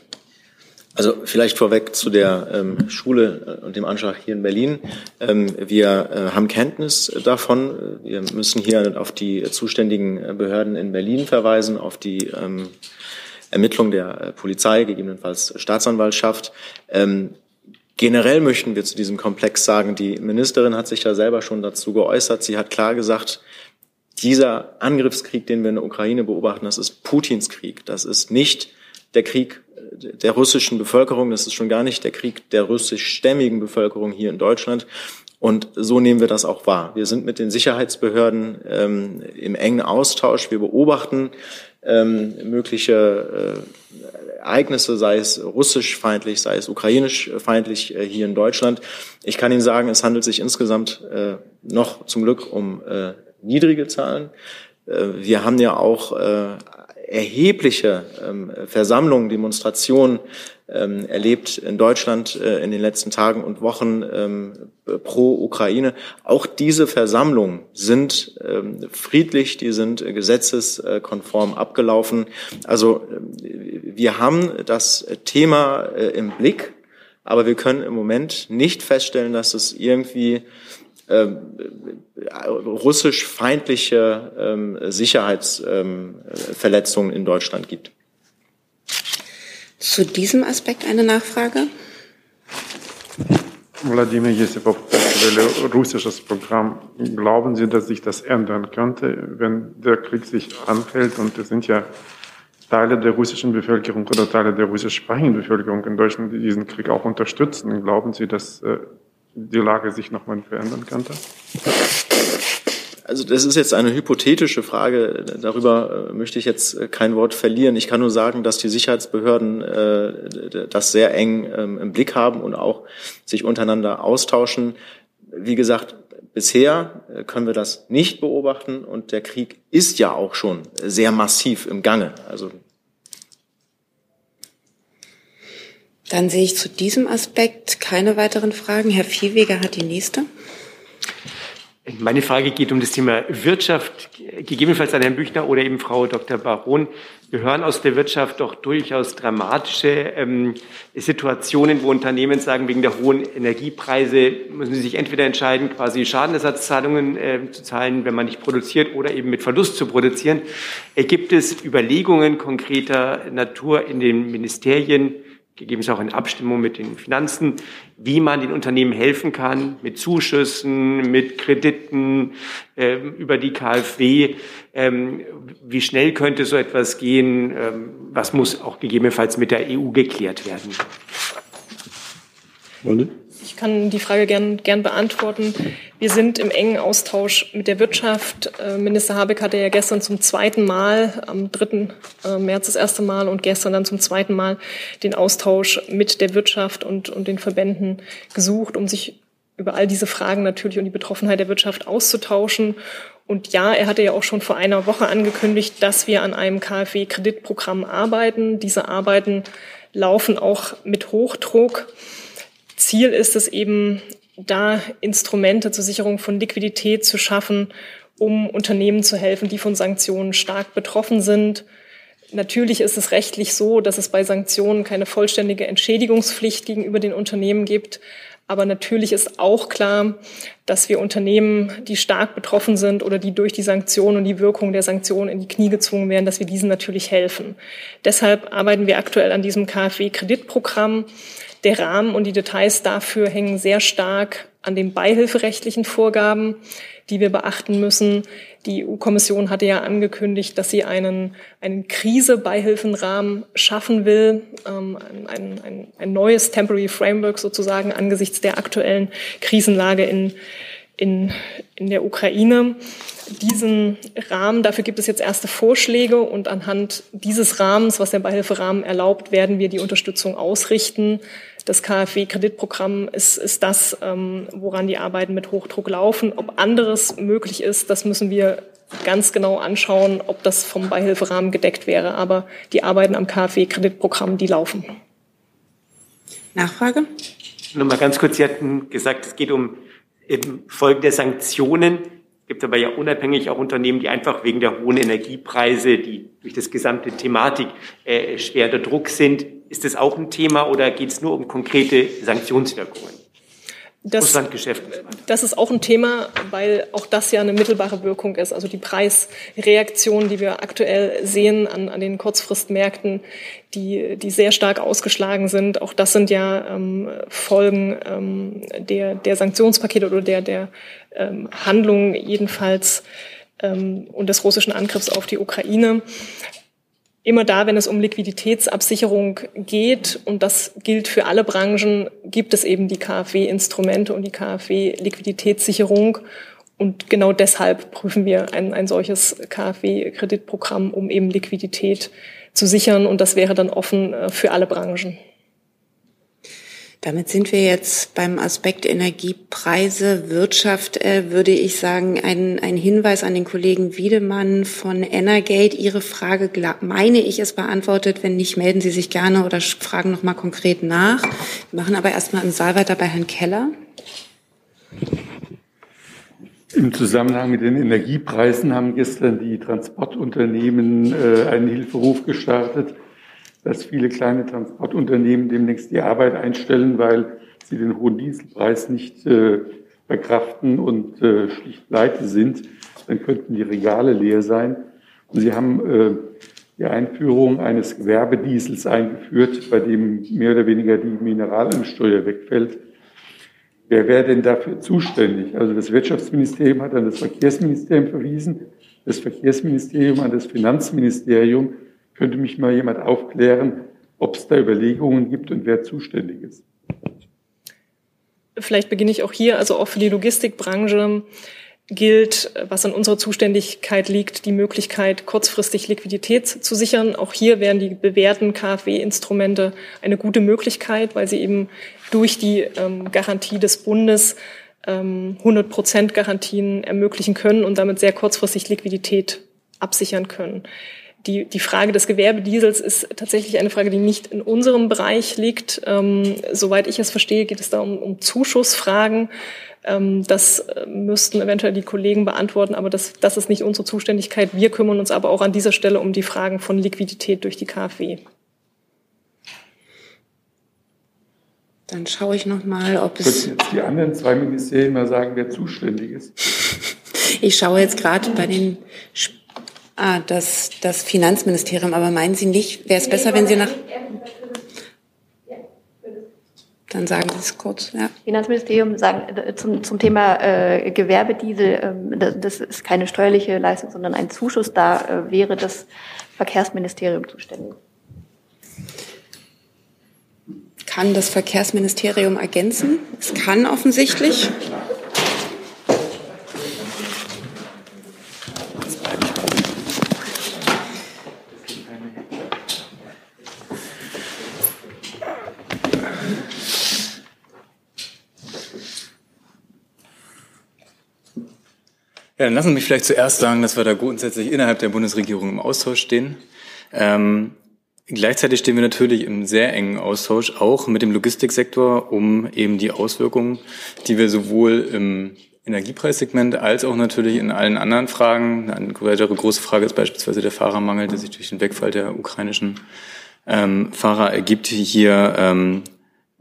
Also vielleicht vorweg zu der ähm, Schule und dem Anschlag hier in Berlin. Ähm, wir äh, haben Kenntnis davon. Wir müssen hier auf die zuständigen Behörden in Berlin verweisen, auf die ähm, Ermittlung der äh, Polizei, gegebenenfalls Staatsanwaltschaft. Ähm, generell möchten wir zu diesem Komplex sagen, die Ministerin hat sich da selber schon dazu geäußert. Sie hat klar gesagt, dieser Angriffskrieg, den wir in der Ukraine beobachten, das ist Putins Krieg. Das ist nicht der Krieg der russischen Bevölkerung, das ist schon gar nicht der Krieg der russischstämmigen Bevölkerung hier in Deutschland. Und so nehmen wir das auch wahr. Wir sind mit den Sicherheitsbehörden ähm, im engen Austausch. Wir beobachten ähm, mögliche äh, Ereignisse, sei es russischfeindlich, sei es ukrainischfeindlich äh, hier in Deutschland. Ich kann Ihnen sagen, es handelt sich insgesamt äh, noch zum Glück um äh, niedrige Zahlen. Äh, wir haben ja auch äh, erhebliche ähm, Versammlungen, Demonstrationen ähm, erlebt in Deutschland äh, in den letzten Tagen und Wochen ähm, pro Ukraine. Auch diese Versammlungen sind friedlich, die sind gesetzeskonform abgelaufen. Also äh, wir haben das Thema äh, im Blick, aber wir können im Moment nicht feststellen, dass es irgendwie ähm, russisch feindliche ähm, Sicherheitsverletzungen ähm, in Deutschland gibt. Zu diesem Aspekt eine Nachfrage? Wladimir Jesipov, russisches Programm. Glauben Sie, dass sich das ändern könnte, wenn der Krieg sich anhält? Und es sind ja Teile der russischen Bevölkerung oder Teile der russischsprachigen Bevölkerung in Deutschland, die diesen Krieg auch unterstützen. Glauben Sie, dass äh, die Lage sich nochmal verändern könnte? Also das ist jetzt eine hypothetische Frage. Darüber äh, möchte ich jetzt äh, kein Wort verlieren. Ich kann nur sagen, dass die Sicherheitsbehörden äh, das sehr eng ähm, im Blick haben und auch sich untereinander austauschen. Wie gesagt, bisher können wir das nicht beobachten und der Krieg ist ja auch schon sehr massiv im Gange. Also Dann sehe ich zu diesem Aspekt keine weiteren Fragen. Herr Viehweger hat die nächste. Meine Frage geht um das Thema Wirtschaft, gegebenenfalls an Herrn Büchner oder eben Frau Dr. Baron. Wir hören aus der Wirtschaft doch durchaus dramatische ähm, Situationen, wo Unternehmen sagen, wegen der hohen Energiepreise müssen sie sich entweder entscheiden, quasi Schadenersatzzahlungen äh, zu zahlen, wenn man nicht produziert, oder eben mit Verlust zu produzieren. Äh, gibt es Überlegungen konkreter Natur in den Ministerien, gegebenenfalls auch in Abstimmung mit den Finanzen, wie man den Unternehmen helfen kann, mit Zuschüssen, mit Krediten äh, über die KfW. Ähm, wie schnell könnte so etwas gehen? Ähm, was muss auch gegebenenfalls mit der EU geklärt werden? Wolle? Kann die Frage gern, gern beantworten. Wir sind im engen Austausch mit der Wirtschaft. Äh, Minister Habeck hatte ja gestern zum zweiten Mal, am 3. Äh, März das erste Mal und gestern dann zum zweiten Mal den Austausch mit der Wirtschaft und, und den Verbänden gesucht, um sich über all diese Fragen natürlich und die Betroffenheit der Wirtschaft auszutauschen. Und ja, er hatte ja auch schon vor einer Woche angekündigt, dass wir an einem KfW-Kreditprogramm arbeiten. Diese Arbeiten laufen auch mit Hochdruck. Ziel ist es eben, da Instrumente zur Sicherung von Liquidität zu schaffen, um Unternehmen zu helfen, die von Sanktionen stark betroffen sind. Natürlich ist es rechtlich so, dass es bei Sanktionen keine vollständige Entschädigungspflicht gegenüber den Unternehmen gibt. Aber natürlich ist auch klar, dass wir Unternehmen, die stark betroffen sind oder die durch die Sanktionen und die Wirkung der Sanktionen in die Knie gezwungen werden, dass wir diesen natürlich helfen. Deshalb arbeiten wir aktuell an diesem KfW-Kreditprogramm. Der Rahmen und die Details dafür hängen sehr stark an den beihilferechtlichen Vorgaben, die wir beachten müssen. Die EU-Kommission hatte ja angekündigt, dass sie einen, einen Krise-Beihilfenrahmen schaffen will, ähm, ein, ein, ein neues Temporary Framework sozusagen angesichts der aktuellen Krisenlage in, in, in der Ukraine. Diesen Rahmen, dafür gibt es jetzt erste Vorschläge und anhand dieses Rahmens, was der Beihilferahmen erlaubt, werden wir die Unterstützung ausrichten das KfW-Kreditprogramm ist, ist das, ähm, woran die Arbeiten mit Hochdruck laufen. Ob anderes möglich ist, das müssen wir ganz genau anschauen, ob das vom Beihilferahmen gedeckt wäre. Aber die Arbeiten am KfW-Kreditprogramm, die laufen. Nachfrage? Nur mal ganz kurz, Sie hatten gesagt, es geht um Folgen der Sanktionen. Es gibt aber ja unabhängig auch Unternehmen, die einfach wegen der hohen Energiepreise, die durch das gesamte Thematik äh, schwer unter Druck sind, ist das auch ein Thema oder geht es nur um konkrete Sanktionswirkungen? Das, das ist auch ein Thema, weil auch das ja eine mittelbare Wirkung ist. Also die Preisreaktion, die wir aktuell sehen an, an den Kurzfristmärkten, die, die sehr stark ausgeschlagen sind, auch das sind ja ähm, Folgen ähm, der, der Sanktionspakete oder der, der ähm, Handlungen jedenfalls ähm, und des russischen Angriffs auf die Ukraine. Immer da, wenn es um Liquiditätsabsicherung geht, und das gilt für alle Branchen, gibt es eben die KfW-Instrumente und die KfW-Liquiditätssicherung. Und genau deshalb prüfen wir ein, ein solches KfW-Kreditprogramm, um eben Liquidität zu sichern. Und das wäre dann offen äh, für alle Branchen. Damit sind wir jetzt beim Aspekt Energiepreise, Wirtschaft, äh, würde ich sagen, ein, ein Hinweis an den Kollegen Wiedemann von Energate. Ihre Frage, meine ich, ist beantwortet. Wenn nicht, melden Sie sich gerne oder fragen noch mal konkret nach. Wir machen aber erstmal im Saal weiter bei Herrn Keller. Im Zusammenhang mit den Energiepreisen haben gestern die Transportunternehmen äh, einen Hilferuf gestartet dass viele kleine Transportunternehmen demnächst die Arbeit einstellen, weil sie den hohen Dieselpreis nicht äh, verkraften und äh, schlicht pleite sind. Dann könnten die Regale leer sein. Und sie haben äh, die Einführung eines Gewerbediesels eingeführt, bei dem mehr oder weniger die Mineralölsteuer wegfällt. Wer wäre denn dafür zuständig? Also das Wirtschaftsministerium hat an das Verkehrsministerium verwiesen, das Verkehrsministerium an das Finanzministerium. Könnte mich mal jemand aufklären, ob es da Überlegungen gibt und wer zuständig ist? Vielleicht beginne ich auch hier, also auch für die Logistikbranche gilt, was an unserer Zuständigkeit liegt, die Möglichkeit, kurzfristig Liquidität zu sichern. Auch hier wären die bewährten KfW-Instrumente eine gute Möglichkeit, weil sie eben durch die ähm, Garantie des Bundes ähm, 100 Prozent Garantien ermöglichen können und damit sehr kurzfristig Liquidität absichern können. Die, die Frage des Gewerbediesels ist tatsächlich eine Frage, die nicht in unserem Bereich liegt. Ähm, soweit ich es verstehe, geht es da um, um Zuschussfragen. Ähm, das äh, müssten eventuell die Kollegen beantworten, aber das, das ist nicht unsere Zuständigkeit. Wir kümmern uns aber auch an dieser Stelle um die Fragen von Liquidität durch die KfW. Dann schaue ich noch mal, ob es. Können jetzt die anderen zwei Ministerien mal sagen, wer zuständig ist? Ich schaue jetzt gerade bei den Ah, das, das Finanzministerium. Aber meinen Sie nicht, wäre es besser, wenn Sie nach. Dann sagen Sie es kurz. Ja. Finanzministerium sagen äh, zum, zum Thema äh, Gewerbediesel, das, das ist keine steuerliche Leistung, sondern ein Zuschuss. Da äh, wäre das Verkehrsministerium zuständig. Kann das Verkehrsministerium ergänzen? Es kann offensichtlich. Ja, dann lassen Sie mich vielleicht zuerst sagen, dass wir da grundsätzlich innerhalb der Bundesregierung im Austausch stehen. Ähm, gleichzeitig stehen wir natürlich im sehr engen Austausch auch mit dem Logistiksektor, um eben die Auswirkungen, die wir sowohl im Energiepreissegment als auch natürlich in allen anderen Fragen. Eine weitere große Frage ist beispielsweise der Fahrermangel, der sich durch den Wegfall der ukrainischen ähm, Fahrer ergibt, hier ähm,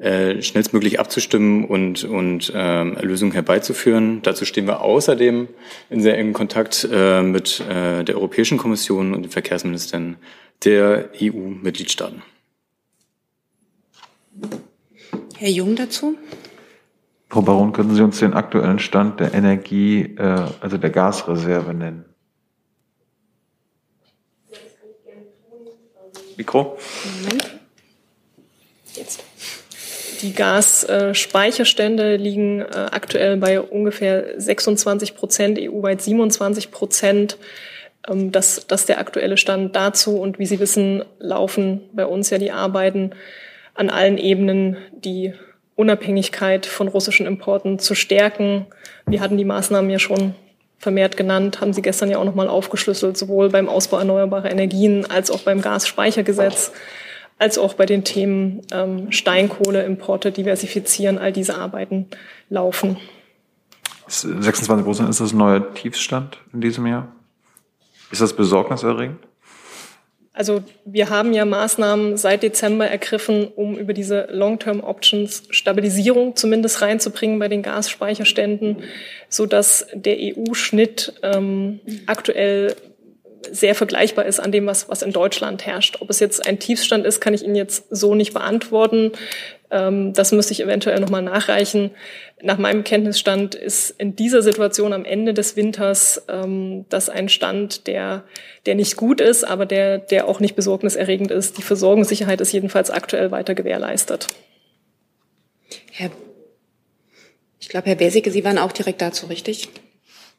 äh, schnellstmöglich abzustimmen und, und ähm, Lösungen herbeizuführen. Dazu stehen wir außerdem in sehr engem Kontakt äh, mit äh, der Europäischen Kommission und den Verkehrsministern der EU-Mitgliedstaaten. Herr Jung dazu? Frau Baron, können Sie uns den aktuellen Stand der Energie, äh, also der Gasreserve nennen? Mikro? Moment. Jetzt. Die Gasspeicherstände liegen äh, aktuell bei ungefähr 26 Prozent, EU-weit 27 Prozent. Ähm, das, das ist der aktuelle Stand dazu. Und wie Sie wissen, laufen bei uns ja die Arbeiten an allen Ebenen, die Unabhängigkeit von russischen Importen zu stärken. Wir hatten die Maßnahmen ja schon vermehrt genannt, haben Sie gestern ja auch nochmal aufgeschlüsselt, sowohl beim Ausbau erneuerbarer Energien als auch beim Gasspeichergesetz als auch bei den Themen ähm, Steinkohleimporte diversifizieren. All diese Arbeiten laufen. 26 Prozent ist das ein neuer Tiefstand in diesem Jahr? Ist das besorgniserregend? Also wir haben ja Maßnahmen seit Dezember ergriffen, um über diese Long-Term-Options Stabilisierung zumindest reinzubringen bei den Gasspeicherständen, so dass der EU-Schnitt ähm, aktuell sehr vergleichbar ist an dem, was, was in Deutschland herrscht. Ob es jetzt ein Tiefstand ist, kann ich Ihnen jetzt so nicht beantworten. Ähm, das müsste ich eventuell nochmal nachreichen. Nach meinem Kenntnisstand ist in dieser Situation am Ende des Winters ähm, das ein Stand, der, der nicht gut ist, aber der, der auch nicht besorgniserregend ist. Die Versorgungssicherheit ist jedenfalls aktuell weiter gewährleistet. Herr, ich glaube, Herr Besicke, Sie waren auch direkt dazu, richtig?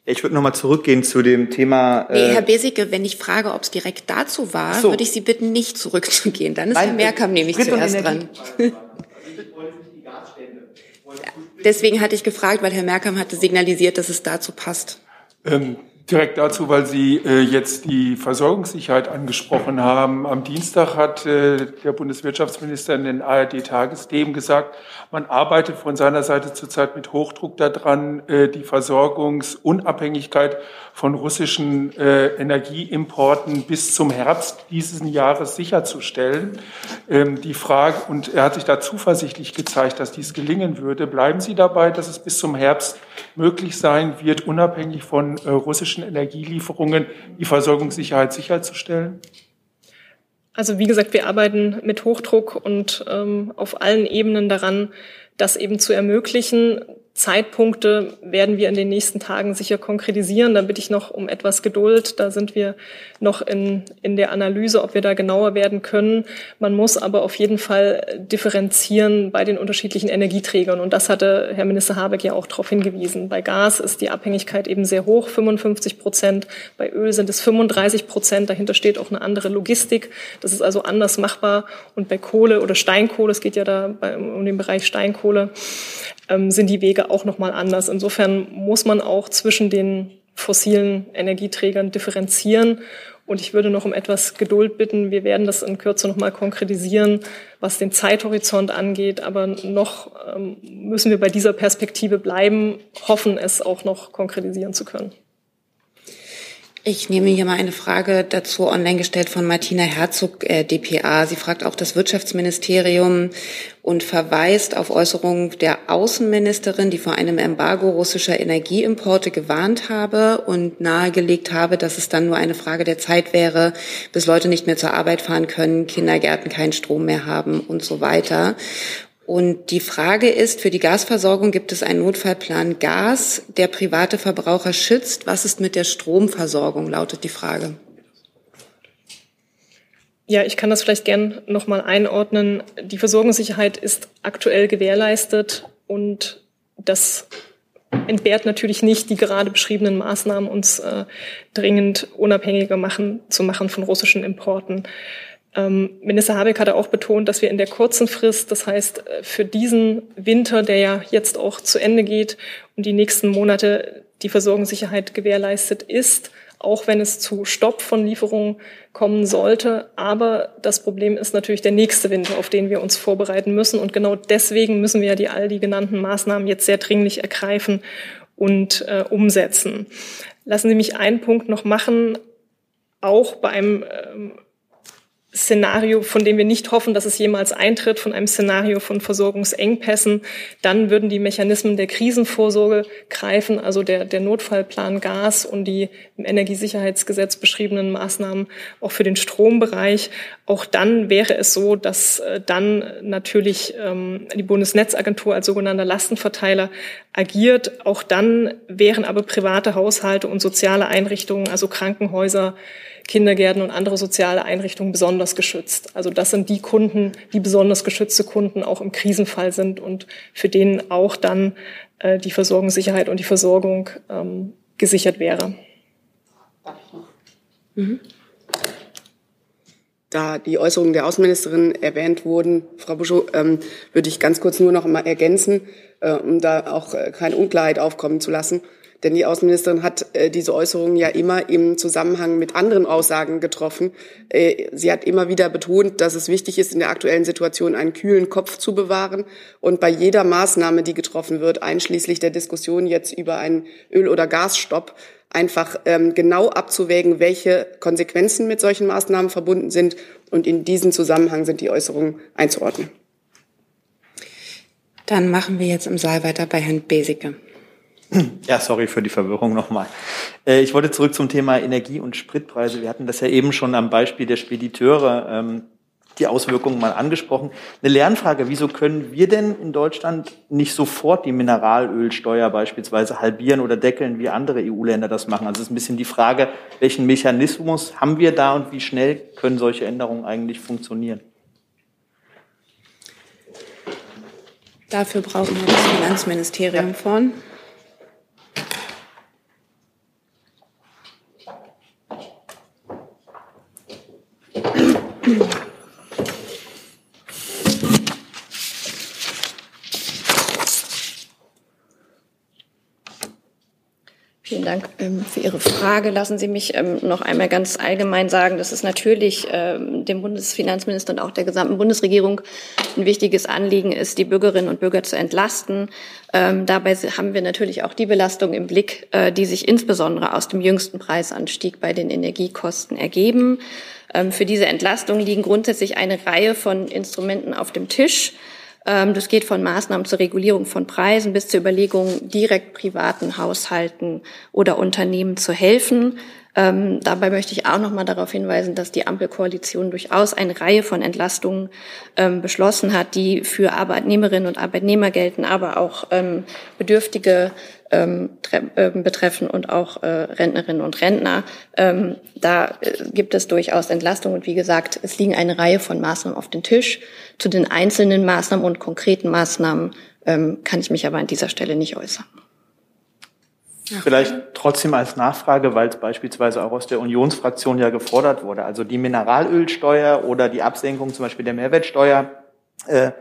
Ich würde nochmal zurückgehen zu dem Thema. Äh nee, Herr Besicke, wenn ich frage, ob es direkt dazu war, so. würde ich Sie bitten, nicht zurückzugehen. Dann ist Nein, Herr Merkam nämlich zuerst dran. Deswegen hatte ich gefragt, weil Herr Merkam hatte signalisiert, dass es dazu passt. Ähm, direkt dazu, weil Sie äh, jetzt die Versorgungssicherheit angesprochen haben. Am Dienstag hat äh, der Bundeswirtschaftsminister in den ARD-Tagesthemen gesagt, man arbeitet von seiner Seite zurzeit mit Hochdruck daran, äh, die Versorgungsunabhängigkeit von russischen äh, Energieimporten bis zum Herbst dieses Jahres sicherzustellen. Ähm, die Frage, und er hat sich da zuversichtlich gezeigt, dass dies gelingen würde. Bleiben Sie dabei, dass es bis zum Herbst möglich sein wird, unabhängig von äh, russischen Energielieferungen die Versorgungssicherheit sicherzustellen? Also wie gesagt, wir arbeiten mit Hochdruck und ähm, auf allen Ebenen daran, das eben zu ermöglichen. Zeitpunkte werden wir in den nächsten Tagen sicher konkretisieren. Da bitte ich noch um etwas Geduld. Da sind wir noch in, in der Analyse, ob wir da genauer werden können. Man muss aber auf jeden Fall differenzieren bei den unterschiedlichen Energieträgern. Und das hatte Herr Minister Habeck ja auch darauf hingewiesen. Bei Gas ist die Abhängigkeit eben sehr hoch, 55 Prozent. Bei Öl sind es 35 Prozent. Dahinter steht auch eine andere Logistik. Das ist also anders machbar. Und bei Kohle oder Steinkohle, es geht ja da um den Bereich Steinkohle, ähm, sind die Wege auch nochmal anders. Insofern muss man auch zwischen den fossilen Energieträgern differenzieren. Und ich würde noch um etwas Geduld bitten. Wir werden das in Kürze nochmal konkretisieren, was den Zeithorizont angeht. Aber noch ähm, müssen wir bei dieser Perspektive bleiben, hoffen es auch noch konkretisieren zu können. Ich nehme hier mal eine Frage dazu online gestellt von Martina Herzog, äh, dpa. Sie fragt auch das Wirtschaftsministerium und verweist auf Äußerungen der Außenministerin, die vor einem Embargo russischer Energieimporte gewarnt habe und nahegelegt habe, dass es dann nur eine Frage der Zeit wäre, bis Leute nicht mehr zur Arbeit fahren können, Kindergärten keinen Strom mehr haben und so weiter. Und die Frage ist, für die Gasversorgung gibt es einen Notfallplan Gas, der private Verbraucher schützt. Was ist mit der Stromversorgung, lautet die Frage. Ja, ich kann das vielleicht gern nochmal einordnen. Die Versorgungssicherheit ist aktuell gewährleistet und das entbehrt natürlich nicht, die gerade beschriebenen Maßnahmen uns äh, dringend unabhängiger machen, zu machen von russischen Importen. Ähm, Minister Habeck hatte auch betont, dass wir in der kurzen Frist, das heißt äh, für diesen Winter, der ja jetzt auch zu Ende geht und die nächsten Monate die Versorgungssicherheit gewährleistet ist, auch wenn es zu Stopp von Lieferungen kommen sollte. Aber das Problem ist natürlich der nächste Winter, auf den wir uns vorbereiten müssen. Und genau deswegen müssen wir ja die all die genannten Maßnahmen jetzt sehr dringlich ergreifen und äh, umsetzen. Lassen Sie mich einen Punkt noch machen. Auch beim ähm, Szenario, von dem wir nicht hoffen, dass es jemals eintritt, von einem Szenario von Versorgungsengpässen, dann würden die Mechanismen der Krisenvorsorge greifen, also der, der Notfallplan Gas und die im Energiesicherheitsgesetz beschriebenen Maßnahmen auch für den Strombereich. Auch dann wäre es so, dass äh, dann natürlich ähm, die Bundesnetzagentur als sogenannter Lastenverteiler agiert. Auch dann wären aber private Haushalte und soziale Einrichtungen, also Krankenhäuser, Kindergärten und andere soziale Einrichtungen besonders geschützt. Also das sind die Kunden, die besonders geschützte Kunden auch im Krisenfall sind und für denen auch dann äh, die Versorgungssicherheit und die Versorgung ähm, gesichert wäre. Mhm. Da die Äußerungen der Außenministerin erwähnt wurden, Frau Buschow, ähm, würde ich ganz kurz nur noch mal ergänzen, äh, um da auch äh, keine Unklarheit aufkommen zu lassen. Denn die Außenministerin hat äh, diese Äußerungen ja immer im Zusammenhang mit anderen Aussagen getroffen. Äh, sie hat immer wieder betont, dass es wichtig ist, in der aktuellen Situation einen kühlen Kopf zu bewahren und bei jeder Maßnahme, die getroffen wird, einschließlich der Diskussion jetzt über einen Öl- oder Gasstopp, einfach ähm, genau abzuwägen, welche Konsequenzen mit solchen Maßnahmen verbunden sind. Und in diesem Zusammenhang sind die Äußerungen einzuordnen. Dann machen wir jetzt im Saal weiter bei Herrn Besicke. Ja, sorry für die Verwirrung nochmal. Äh, ich wollte zurück zum Thema Energie- und Spritpreise. Wir hatten das ja eben schon am Beispiel der Spediteure ähm, die Auswirkungen mal angesprochen. Eine Lernfrage, wieso können wir denn in Deutschland nicht sofort die Mineralölsteuer beispielsweise halbieren oder deckeln, wie andere EU-Länder das machen? Also es ist ein bisschen die Frage, welchen Mechanismus haben wir da und wie schnell können solche Änderungen eigentlich funktionieren? Dafür brauchen wir das Finanzministerium ja. von. Vielen Dank ähm, für Ihre Frage. Lassen Sie mich ähm, noch einmal ganz allgemein sagen, dass es natürlich ähm, dem Bundesfinanzminister und auch der gesamten Bundesregierung ein wichtiges Anliegen ist, die Bürgerinnen und Bürger zu entlasten. Dabei haben wir natürlich auch die Belastung im Blick, äh, die sich insbesondere aus dem jüngsten Preisanstieg bei den Energiekosten ergeben. Für diese Entlastung liegen grundsätzlich eine Reihe von Instrumenten auf dem Tisch. Ähm, das geht von Maßnahmen zur Regulierung von Preisen bis zur Überlegung, direkt privaten Haushalten oder Unternehmen zu helfen. Ähm, dabei möchte ich auch noch mal darauf hinweisen, dass die Ampelkoalition durchaus eine Reihe von Entlastungen ähm, beschlossen hat, die für Arbeitnehmerinnen und Arbeitnehmer gelten, aber auch ähm, Bedürftige ähm, ähm, betreffen und auch äh, Rentnerinnen und Rentner. Ähm, da äh, gibt es durchaus Entlastung und wie gesagt, es liegen eine Reihe von Maßnahmen auf den Tisch. Zu den einzelnen Maßnahmen und konkreten Maßnahmen kann ich mich aber an dieser Stelle nicht äußern. Vielleicht trotzdem als Nachfrage, weil es beispielsweise auch aus der Unionsfraktion ja gefordert wurde. Also die Mineralölsteuer oder die Absenkung zum Beispiel der Mehrwertsteuer. Äh,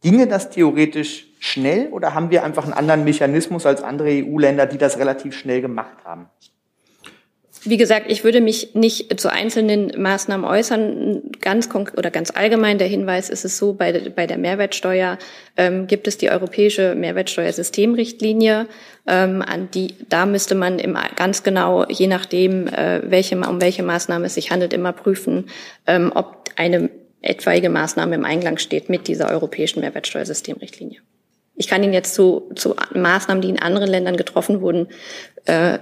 ginge das theoretisch schnell oder haben wir einfach einen anderen Mechanismus als andere EU-Länder, die das relativ schnell gemacht haben? Wie gesagt, ich würde mich nicht zu einzelnen Maßnahmen äußern. Ganz oder ganz allgemein der Hinweis ist es so: Bei, bei der Mehrwertsteuer ähm, gibt es die europäische Mehrwertsteuersystemrichtlinie. Ähm, an die da müsste man im, ganz genau, je nachdem, äh, welche um welche Maßnahme es sich handelt, immer prüfen, ähm, ob eine etwaige Maßnahme im Einklang steht mit dieser europäischen Mehrwertsteuersystemrichtlinie. Ich kann Ihnen jetzt zu, zu Maßnahmen, die in anderen Ländern getroffen wurden, äh,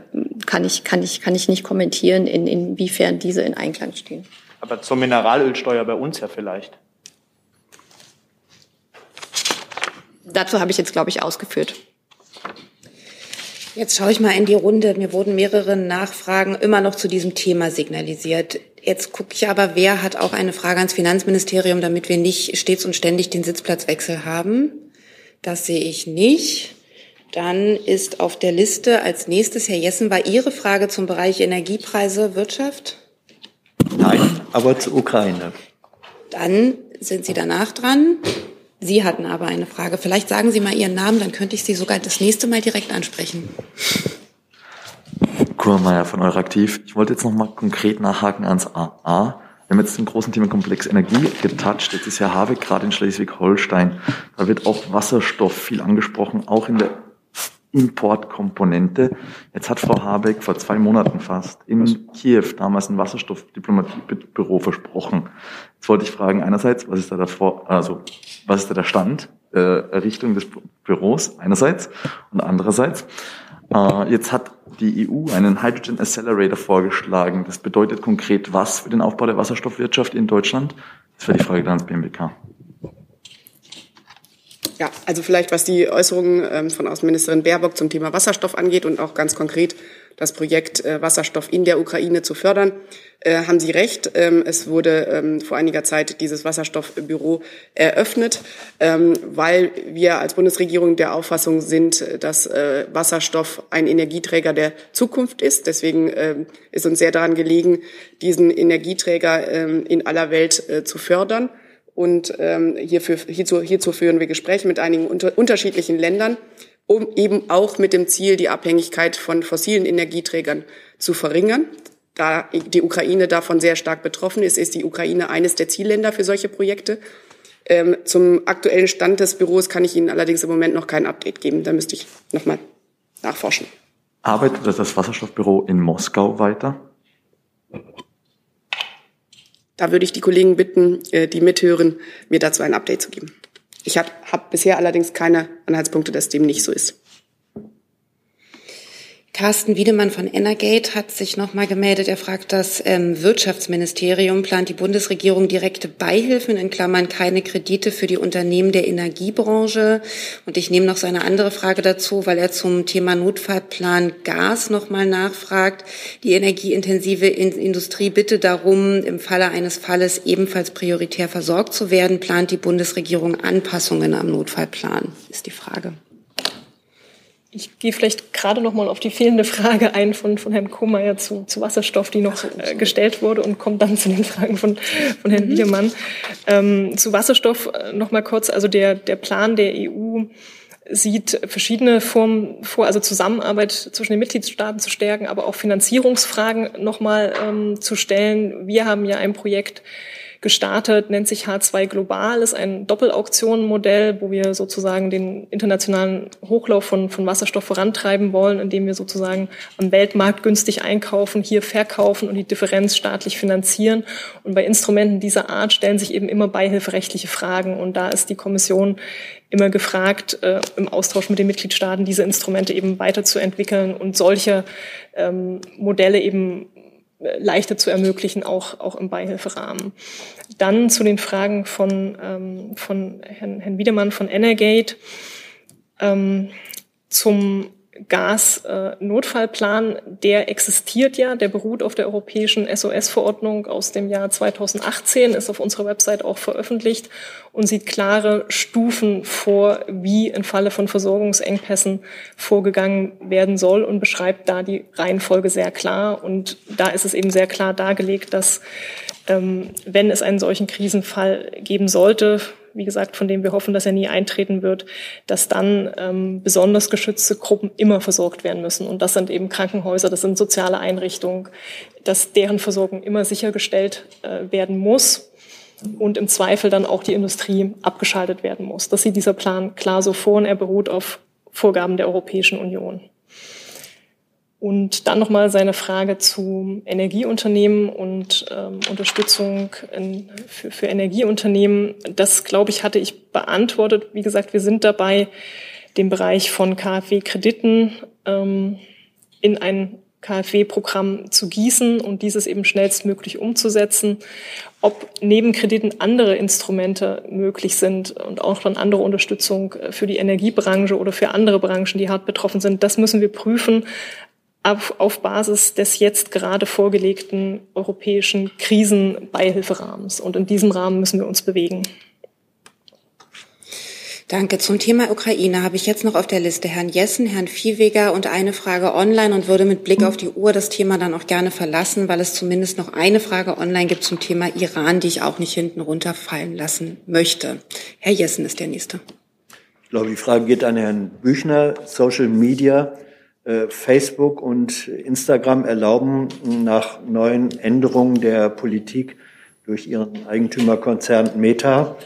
kann, ich, kann, ich, kann ich nicht kommentieren, in, inwiefern diese in Einklang stehen. Aber zur Mineralölsteuer bei uns ja vielleicht. Dazu habe ich jetzt, glaube ich, ausgeführt. Jetzt schaue ich mal in die Runde. Mir wurden mehrere Nachfragen immer noch zu diesem Thema signalisiert. Jetzt gucke ich aber, wer hat auch eine Frage ans Finanzministerium, damit wir nicht stets und ständig den Sitzplatzwechsel haben. Das sehe ich nicht. Dann ist auf der Liste als nächstes, Herr Jessen, war Ihre Frage zum Bereich Energiepreise, Wirtschaft? Nein, aber zur Ukraine. Dann sind Sie danach dran. Sie hatten aber eine Frage. Vielleicht sagen Sie mal Ihren Namen, dann könnte ich Sie sogar das nächste Mal direkt ansprechen. Kurmeier von Euraktiv. Ich wollte jetzt noch mal konkret nachhaken ans AA. Wir haben jetzt den großen Themenkomplex Energie getoucht. Jetzt ist ja Habeck gerade in Schleswig-Holstein. Da wird auch Wasserstoff viel angesprochen, auch in der Importkomponente. Jetzt hat Frau Habeck vor zwei Monaten fast in Kiew damals ein Wasserstoffdiplomatiebüro versprochen. Jetzt wollte ich fragen, einerseits, was ist da davor, also, was ist da der Stand, äh, Errichtung des Büros einerseits und andererseits, äh, jetzt hat die EU einen Hydrogen Accelerator vorgeschlagen. Das bedeutet konkret was für den Aufbau der Wasserstoffwirtschaft in Deutschland? Das wäre die Frage dann ans BMWK. Ja, also vielleicht was die Äußerungen ähm, von Außenministerin Baerbock zum Thema Wasserstoff angeht und auch ganz konkret das Projekt äh, Wasserstoff in der Ukraine zu fördern, äh, haben Sie recht. Ähm, es wurde ähm, vor einiger Zeit dieses Wasserstoffbüro eröffnet, weil wir als Bundesregierung der Auffassung sind, dass äh, Wasserstoff ein Energieträger der Zukunft ist. Deswegen ist uns sehr daran gelegen, diesen Energieträger in aller Welt zu fördern. Und ähm, hierfür, hierzu, hierzu führen wir Gespräche mit einigen unter, unterschiedlichen Ländern, um eben auch mit dem Ziel, die Abhängigkeit von fossilen Energieträgern zu verringern. Da die Ukraine davon sehr stark betroffen ist, ist die Ukraine eines der Zielländer für solche Projekte. Ähm, zum aktuellen Stand des Büros kann ich Ihnen allerdings im Moment noch kein Update geben. Da müsste ich nochmal nachforschen. Arbeitet das Wasserstoffbüro in Moskau weiter? Da würde ich die Kollegen bitten, äh, die mithören, mir dazu ein Update zu geben. Ich habe hab bisher allerdings keine Anhaltspunkte, dass dem nicht so ist. Carsten Wiedemann von Energate hat sich nochmal gemeldet. Er fragt, das ähm, Wirtschaftsministerium plant die Bundesregierung direkte Beihilfen, in Klammern keine Kredite für die Unternehmen der Energiebranche. Und ich nehme noch seine andere Frage dazu, weil er zum Thema Notfallplan Gas nochmal nachfragt. Die energieintensive Industrie bitte darum, im Falle eines Falles ebenfalls prioritär versorgt zu werden. Plant die Bundesregierung Anpassungen am Notfallplan? Ist die Frage. Ich gehe vielleicht gerade noch mal auf die fehlende Frage ein von, von Herrn Kohmeier zu, zu Wasserstoff, die noch äh, gestellt wurde und kommt dann zu den Fragen von, von Herrn mhm. Wiedemann. Ähm, zu Wasserstoff äh, noch mal kurz. Also der, der Plan der EU sieht verschiedene Formen vor, also Zusammenarbeit zwischen den Mitgliedstaaten zu stärken, aber auch Finanzierungsfragen noch mal ähm, zu stellen. Wir haben ja ein Projekt gestartet, nennt sich H2 Global, ist ein Doppelauktionenmodell, wo wir sozusagen den internationalen Hochlauf von, von Wasserstoff vorantreiben wollen, indem wir sozusagen am Weltmarkt günstig einkaufen, hier verkaufen und die Differenz staatlich finanzieren. Und bei Instrumenten dieser Art stellen sich eben immer beihilferechtliche Fragen. Und da ist die Kommission immer gefragt, äh, im Austausch mit den Mitgliedstaaten diese Instrumente eben weiterzuentwickeln und solche ähm, Modelle eben leichter zu ermöglichen, auch, auch im Beihilferahmen. Dann zu den Fragen von, ähm, von Herrn, Herrn Wiedemann von Energate ähm, zum Gasnotfallplan, der existiert ja, der beruht auf der europäischen SOS-Verordnung aus dem Jahr 2018, ist auf unserer Website auch veröffentlicht und sieht klare Stufen vor, wie im Falle von Versorgungsengpässen vorgegangen werden soll und beschreibt da die Reihenfolge sehr klar. Und da ist es eben sehr klar dargelegt, dass ähm, wenn es einen solchen Krisenfall geben sollte, wie gesagt, von dem wir hoffen, dass er nie eintreten wird, dass dann ähm, besonders geschützte Gruppen immer versorgt werden müssen. Und das sind eben Krankenhäuser, das sind soziale Einrichtungen, dass deren Versorgung immer sichergestellt äh, werden muss und im Zweifel dann auch die Industrie abgeschaltet werden muss. Das sieht dieser Plan klar so vor und er beruht auf Vorgaben der Europäischen Union. Und dann nochmal seine Frage zu Energieunternehmen und ähm, Unterstützung in, für, für Energieunternehmen. Das, glaube ich, hatte ich beantwortet. Wie gesagt, wir sind dabei, den Bereich von KfW-Krediten ähm, in ein KfW-Programm zu gießen und dieses eben schnellstmöglich umzusetzen. Ob neben Krediten andere Instrumente möglich sind und auch dann andere Unterstützung für die Energiebranche oder für andere Branchen, die hart betroffen sind, das müssen wir prüfen auf, auf Basis des jetzt gerade vorgelegten europäischen Krisenbeihilferahmens. Und in diesem Rahmen müssen wir uns bewegen. Danke. Zum Thema Ukraine habe ich jetzt noch auf der Liste Herrn Jessen, Herrn Viehweger und eine Frage online und würde mit Blick auf die Uhr das Thema dann auch gerne verlassen, weil es zumindest noch eine Frage online gibt zum Thema Iran, die ich auch nicht hinten runterfallen lassen möchte. Herr Jessen ist der Nächste. Ich glaube, die Frage geht an Herrn Büchner. Social Media äh, Facebook und Instagram erlauben nach neuen Änderungen der Politik durch ihren Eigentümerkonzern Meta,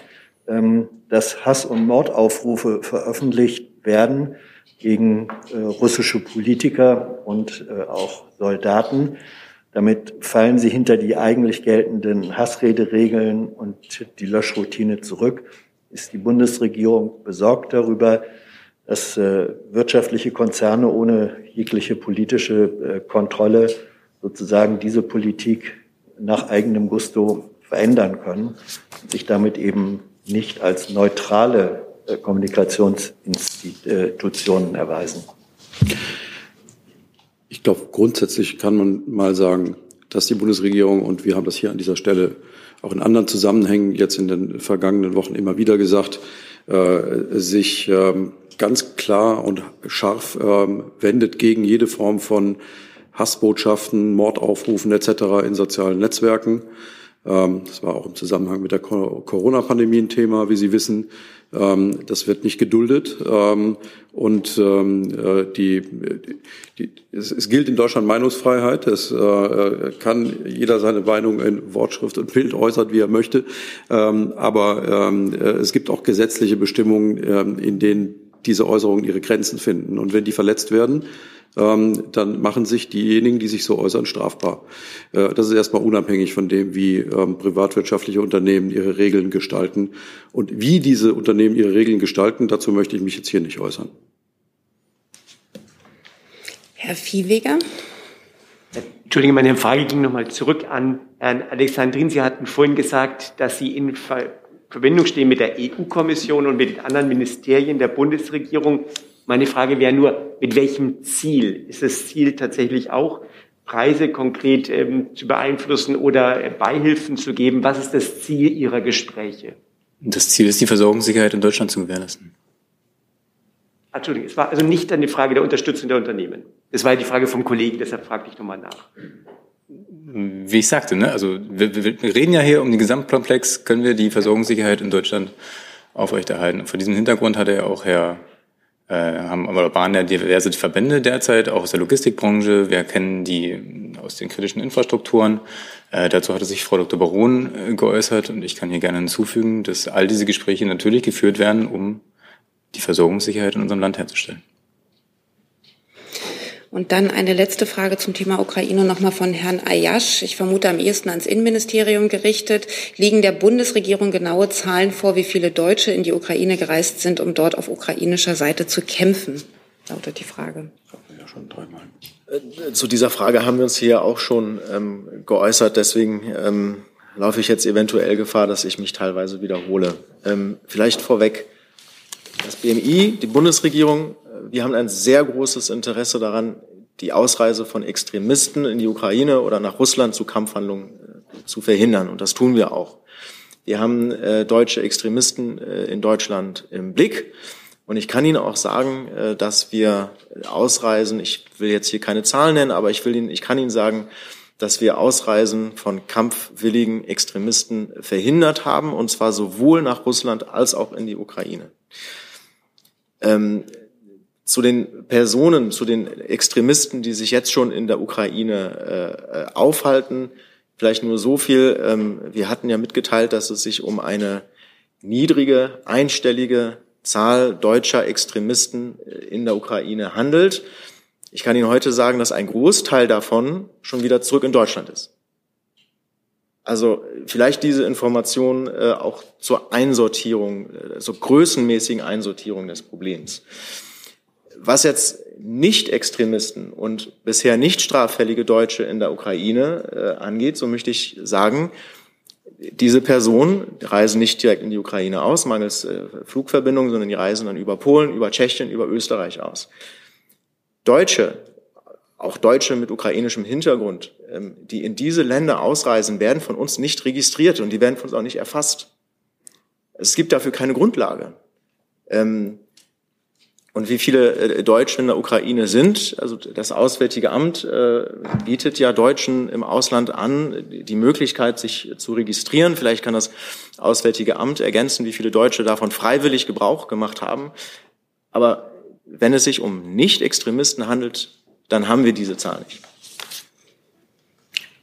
ähm, dass Hass- und Mordaufrufe veröffentlicht werden gegen äh, russische Politiker und äh, auch Soldaten. Damit fallen sie hinter die eigentlich geltenden Hassrederegeln und die Löschroutine zurück. Ist die Bundesregierung besorgt darüber, dass äh, wirtschaftliche Konzerne ohne jegliche politische äh, Kontrolle sozusagen diese Politik nach eigenem Gusto verändern können und sich damit eben nicht als neutrale äh, Kommunikationsinstitutionen erweisen. Ich glaube, grundsätzlich kann man mal sagen, dass die Bundesregierung, und wir haben das hier an dieser Stelle auch in anderen Zusammenhängen jetzt in den vergangenen Wochen immer wieder gesagt, äh, sich ähm, ganz klar und scharf ähm, wendet gegen jede Form von Hassbotschaften, Mordaufrufen etc. in sozialen Netzwerken. Ähm, das war auch im Zusammenhang mit der Corona-Pandemie ein Thema, wie Sie wissen. Ähm, das wird nicht geduldet. Ähm, und ähm, äh, die, die, es, es, gilt in Deutschland Meinungsfreiheit. Es äh, kann jeder seine Meinung in Wortschrift und Bild äußern, wie er möchte. Ähm, aber ähm, äh, es gibt auch gesetzliche Bestimmungen, ähm, in denen diese Äußerungen ihre Grenzen finden. Und wenn die verletzt werden, ähm, dann machen sich diejenigen, die sich so äußern, strafbar. Äh, das ist erstmal unabhängig von dem, wie ähm, privatwirtschaftliche Unternehmen ihre Regeln gestalten. Und wie diese Unternehmen ihre Regeln gestalten, dazu möchte ich mich jetzt hier nicht äußern. Herr Viehweger. Entschuldigung, meine Frage ging nochmal zurück an Herrn Alexandrin. Sie hatten vorhin gesagt, dass Sie in Verbindung stehen mit der EU-Kommission und mit den anderen Ministerien der Bundesregierung. Meine Frage wäre nur, mit welchem Ziel? Ist das Ziel tatsächlich auch, Preise konkret ähm, zu beeinflussen oder äh, Beihilfen zu geben? Was ist das Ziel Ihrer Gespräche? Das Ziel ist, die Versorgungssicherheit in Deutschland zu gewährleisten. Entschuldigung, es war also nicht eine Frage der Unterstützung der Unternehmen. Es war die Frage vom Kollegen, deshalb fragte ich nochmal nach wie ich sagte, ne, also wir, wir reden ja hier um den Gesamtkomplex, können wir die Versorgungssicherheit in Deutschland aufrechterhalten. Und vor diesem Hintergrund hat er auch Herr, äh, haben aber waren ja diverse Verbände derzeit, auch aus der Logistikbranche. Wir kennen die aus den kritischen Infrastrukturen. Äh, dazu hatte sich Frau Dr. Baron äh, geäußert und ich kann hier gerne hinzufügen, dass all diese Gespräche natürlich geführt werden, um die Versorgungssicherheit in unserem Land herzustellen. Und dann eine letzte Frage zum Thema Ukraine nochmal von Herrn Ayash. Ich vermute am ehesten ans Innenministerium gerichtet. Liegen der Bundesregierung genaue Zahlen vor, wie viele Deutsche in die Ukraine gereist sind, um dort auf ukrainischer Seite zu kämpfen? Lautet die Frage. Ja, schon dreimal. Äh, zu dieser Frage haben wir uns hier auch schon ähm, geäußert. Deswegen ähm, laufe ich jetzt eventuell Gefahr, dass ich mich teilweise wiederhole. Ähm, vielleicht vorweg. Das BMI, die Bundesregierung wir haben ein sehr großes Interesse daran, die Ausreise von Extremisten in die Ukraine oder nach Russland zu Kampfhandlungen äh, zu verhindern. Und das tun wir auch. Wir haben äh, deutsche Extremisten äh, in Deutschland im Blick. Und ich kann Ihnen auch sagen, äh, dass wir Ausreisen, ich will jetzt hier keine Zahlen nennen, aber ich will Ihnen, ich kann Ihnen sagen, dass wir Ausreisen von kampfwilligen Extremisten verhindert haben, und zwar sowohl nach Russland als auch in die Ukraine. Ähm, zu den Personen, zu den Extremisten, die sich jetzt schon in der Ukraine äh, aufhalten. Vielleicht nur so viel. Ähm, wir hatten ja mitgeteilt, dass es sich um eine niedrige, einstellige Zahl deutscher Extremisten äh, in der Ukraine handelt. Ich kann Ihnen heute sagen, dass ein Großteil davon schon wieder zurück in Deutschland ist. Also vielleicht diese Information äh, auch zur Einsortierung, äh, zur größenmäßigen Einsortierung des Problems. Was jetzt Nicht-Extremisten und bisher nicht straffällige Deutsche in der Ukraine äh, angeht, so möchte ich sagen, diese Personen reisen nicht direkt in die Ukraine aus, mangels äh, Flugverbindungen, sondern die reisen dann über Polen, über Tschechien, über Österreich aus. Deutsche, auch Deutsche mit ukrainischem Hintergrund, ähm, die in diese Länder ausreisen, werden von uns nicht registriert und die werden von uns auch nicht erfasst. Es gibt dafür keine Grundlage. Ähm, und wie viele äh, Deutsche in der Ukraine sind. Also das Auswärtige Amt äh, bietet ja Deutschen im Ausland an, die Möglichkeit, sich zu registrieren. Vielleicht kann das Auswärtige Amt ergänzen, wie viele Deutsche davon freiwillig Gebrauch gemacht haben. Aber wenn es sich um Nicht-Extremisten handelt, dann haben wir diese Zahl nicht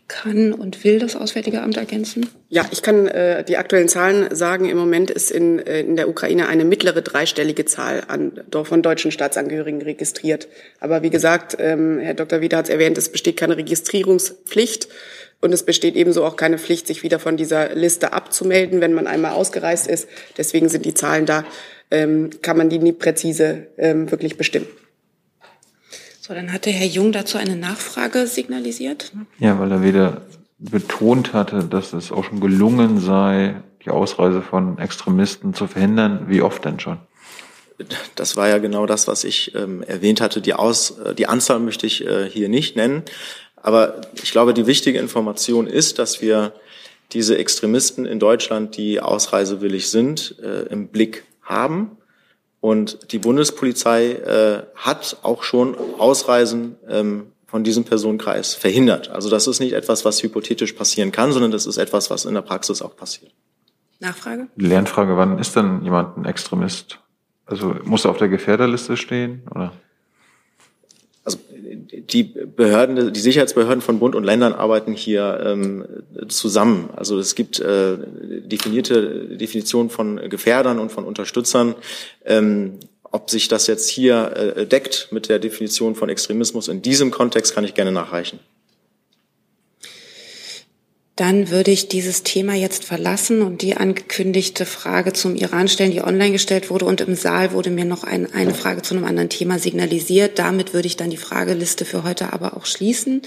kann und will das Auswärtige Amt ergänzen? Ja, ich kann äh, die aktuellen Zahlen sagen. Im Moment ist in, äh, in der Ukraine eine mittlere dreistellige Zahl an, von deutschen Staatsangehörigen registriert. Aber wie gesagt, ähm, Herr Dr. Wieder hat es erwähnt, es besteht keine Registrierungspflicht. Und es besteht ebenso auch keine Pflicht, sich wieder von dieser Liste abzumelden, wenn man einmal ausgereist ist. Deswegen sind die Zahlen da, ähm, kann man die nie präzise ähm, wirklich bestimmen. So, dann hatte Herr Jung dazu eine Nachfrage signalisiert. Ja, weil er wieder betont hatte, dass es auch schon gelungen sei, die Ausreise von Extremisten zu verhindern. Wie oft denn schon? Das war ja genau das, was ich ähm, erwähnt hatte. Die, Aus, äh, die Anzahl möchte ich äh, hier nicht nennen. Aber ich glaube, die wichtige Information ist, dass wir diese Extremisten in Deutschland, die ausreisewillig sind, äh, im Blick haben und die Bundespolizei äh, hat auch schon Ausreisen ähm, von diesem Personenkreis verhindert. Also das ist nicht etwas, was hypothetisch passieren kann, sondern das ist etwas, was in der Praxis auch passiert. Nachfrage? Lernfrage, wann ist denn jemand ein Extremist? Also muss er auf der Gefährderliste stehen oder? Die Behörden, die Sicherheitsbehörden von Bund und Ländern arbeiten hier ähm, zusammen. Also es gibt äh, definierte Definitionen von Gefährdern und von Unterstützern. Ähm, ob sich das jetzt hier äh, deckt mit der Definition von Extremismus in diesem Kontext, kann ich gerne nachreichen. Dann würde ich dieses Thema jetzt verlassen und die angekündigte Frage zum Iran stellen, die online gestellt wurde. Und im Saal wurde mir noch ein, eine Frage zu einem anderen Thema signalisiert. Damit würde ich dann die Frageliste für heute aber auch schließen.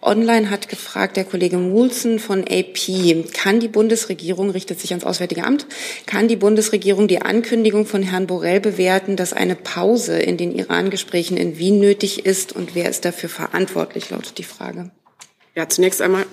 Online hat gefragt der Kollege Mulzen von AP, kann die Bundesregierung, richtet sich ans Auswärtige Amt, kann die Bundesregierung die Ankündigung von Herrn Borrell bewerten, dass eine Pause in den Iran-Gesprächen in Wien nötig ist und wer ist dafür verantwortlich, lautet die Frage. Ja, zunächst einmal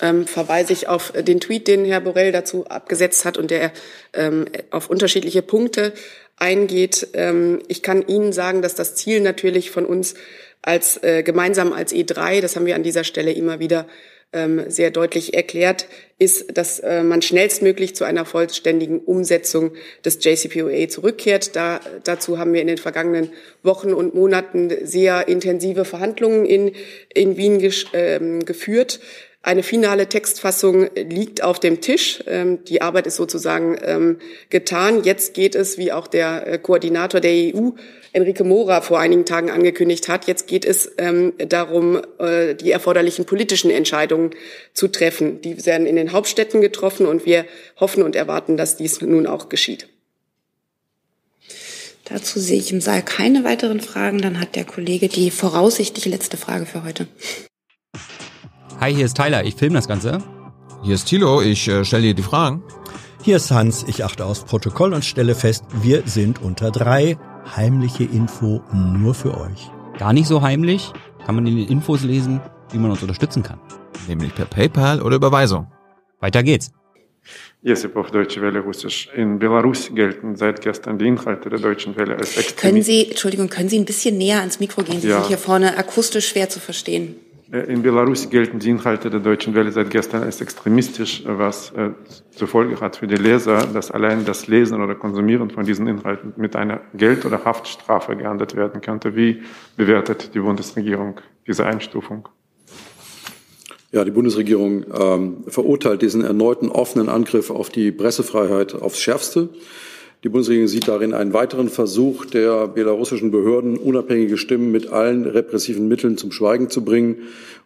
ähm, verweise ich auf den Tweet, den Herr Borrell dazu abgesetzt hat und der ähm, auf unterschiedliche Punkte eingeht. Ähm, ich kann Ihnen sagen, dass das Ziel natürlich von uns als äh, gemeinsam als E3, das haben wir an dieser Stelle immer wieder ähm, sehr deutlich erklärt, ist, dass äh, man schnellstmöglich zu einer vollständigen Umsetzung des JCPOA zurückkehrt. Da, dazu haben wir in den vergangenen Wochen und Monaten sehr intensive Verhandlungen in, in Wien äh, geführt. Eine finale Textfassung liegt auf dem Tisch. Ähm, die Arbeit ist sozusagen ähm, getan. Jetzt geht es, wie auch der äh, Koordinator der EU, Enrique Mora, vor einigen Tagen angekündigt hat, jetzt geht es ähm, darum, äh, die erforderlichen politischen Entscheidungen zu treffen. Die werden in den Hauptstädten getroffen und wir hoffen und erwarten, dass dies nun auch geschieht. Dazu sehe ich im Saal keine weiteren Fragen. Dann hat der Kollege die voraussichtlich letzte Frage für heute. Hi, hier ist Tyler, ich filme das Ganze. Hier ist Thilo, ich äh, stelle dir die Fragen. Hier ist Hans, ich achte aufs Protokoll und stelle fest, wir sind unter drei. Heimliche Info nur für euch. Gar nicht so heimlich, kann man in den Infos lesen, wie man uns unterstützen kann. Nämlich per PayPal oder Überweisung. Weiter geht's. Jesipov, Deutsche Welle, Russisch. In Belarus gelten seit gestern die Inhalte der Deutschen Welle als extremistisch. Können Sie, Entschuldigung, können Sie ein bisschen näher ans Mikro gehen? Sie Ja. sind hier vorne akustisch schwer zu verstehen. Äh, In Belarus gelten die Inhalte der Deutschen Welle seit gestern als extremistisch, was äh, zur Folge hat für die Leser, dass allein das Lesen oder Konsumieren von diesen Inhalten mit einer Geld- oder Haftstrafe geahndet werden könnte. Wie bewertet die Bundesregierung diese Einstufung? Ja, die Bundesregierung ähm, verurteilt diesen erneuten offenen Angriff auf die Pressefreiheit aufs Schärfste. Die Bundesregierung sieht darin einen weiteren Versuch der belarussischen Behörden, unabhängige Stimmen mit allen repressiven Mitteln zum Schweigen zu bringen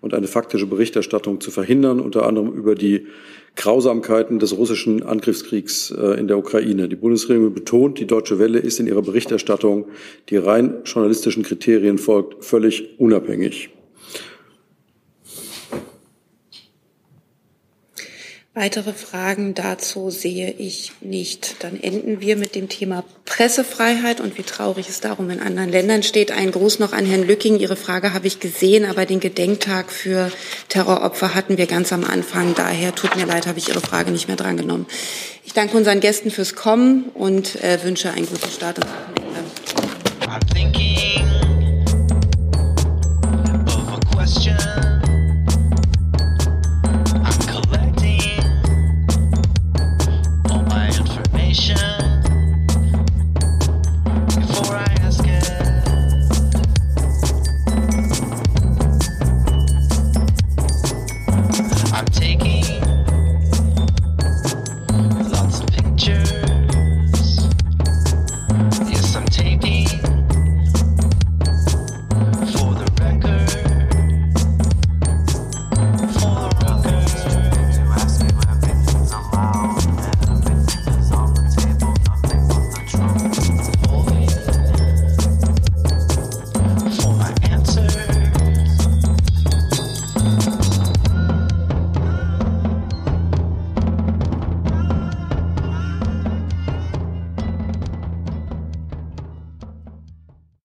und eine faktische Berichterstattung zu verhindern, unter anderem über die Grausamkeiten des russischen Angriffskriegs äh, in der Ukraine. Die Bundesregierung betont, die Deutsche Welle ist in ihrer Berichterstattung, die rein journalistischen Kriterien folgt, völlig unabhängig. Weitere Fragen dazu sehe ich nicht. Dann enden wir mit dem Thema Pressefreiheit und wie traurig es darum in anderen Ländern steht. Ein Gruß noch an Herrn Lücking. Ihre Frage habe ich gesehen, aber den Gedenktag für Terroropfer hatten wir ganz am Anfang. Daher tut mir leid, habe ich Ihre Frage nicht mehr drangenommen. Ich danke unseren Gästen fürs Kommen und äh, wünsche einen guten Start ins Wochenende.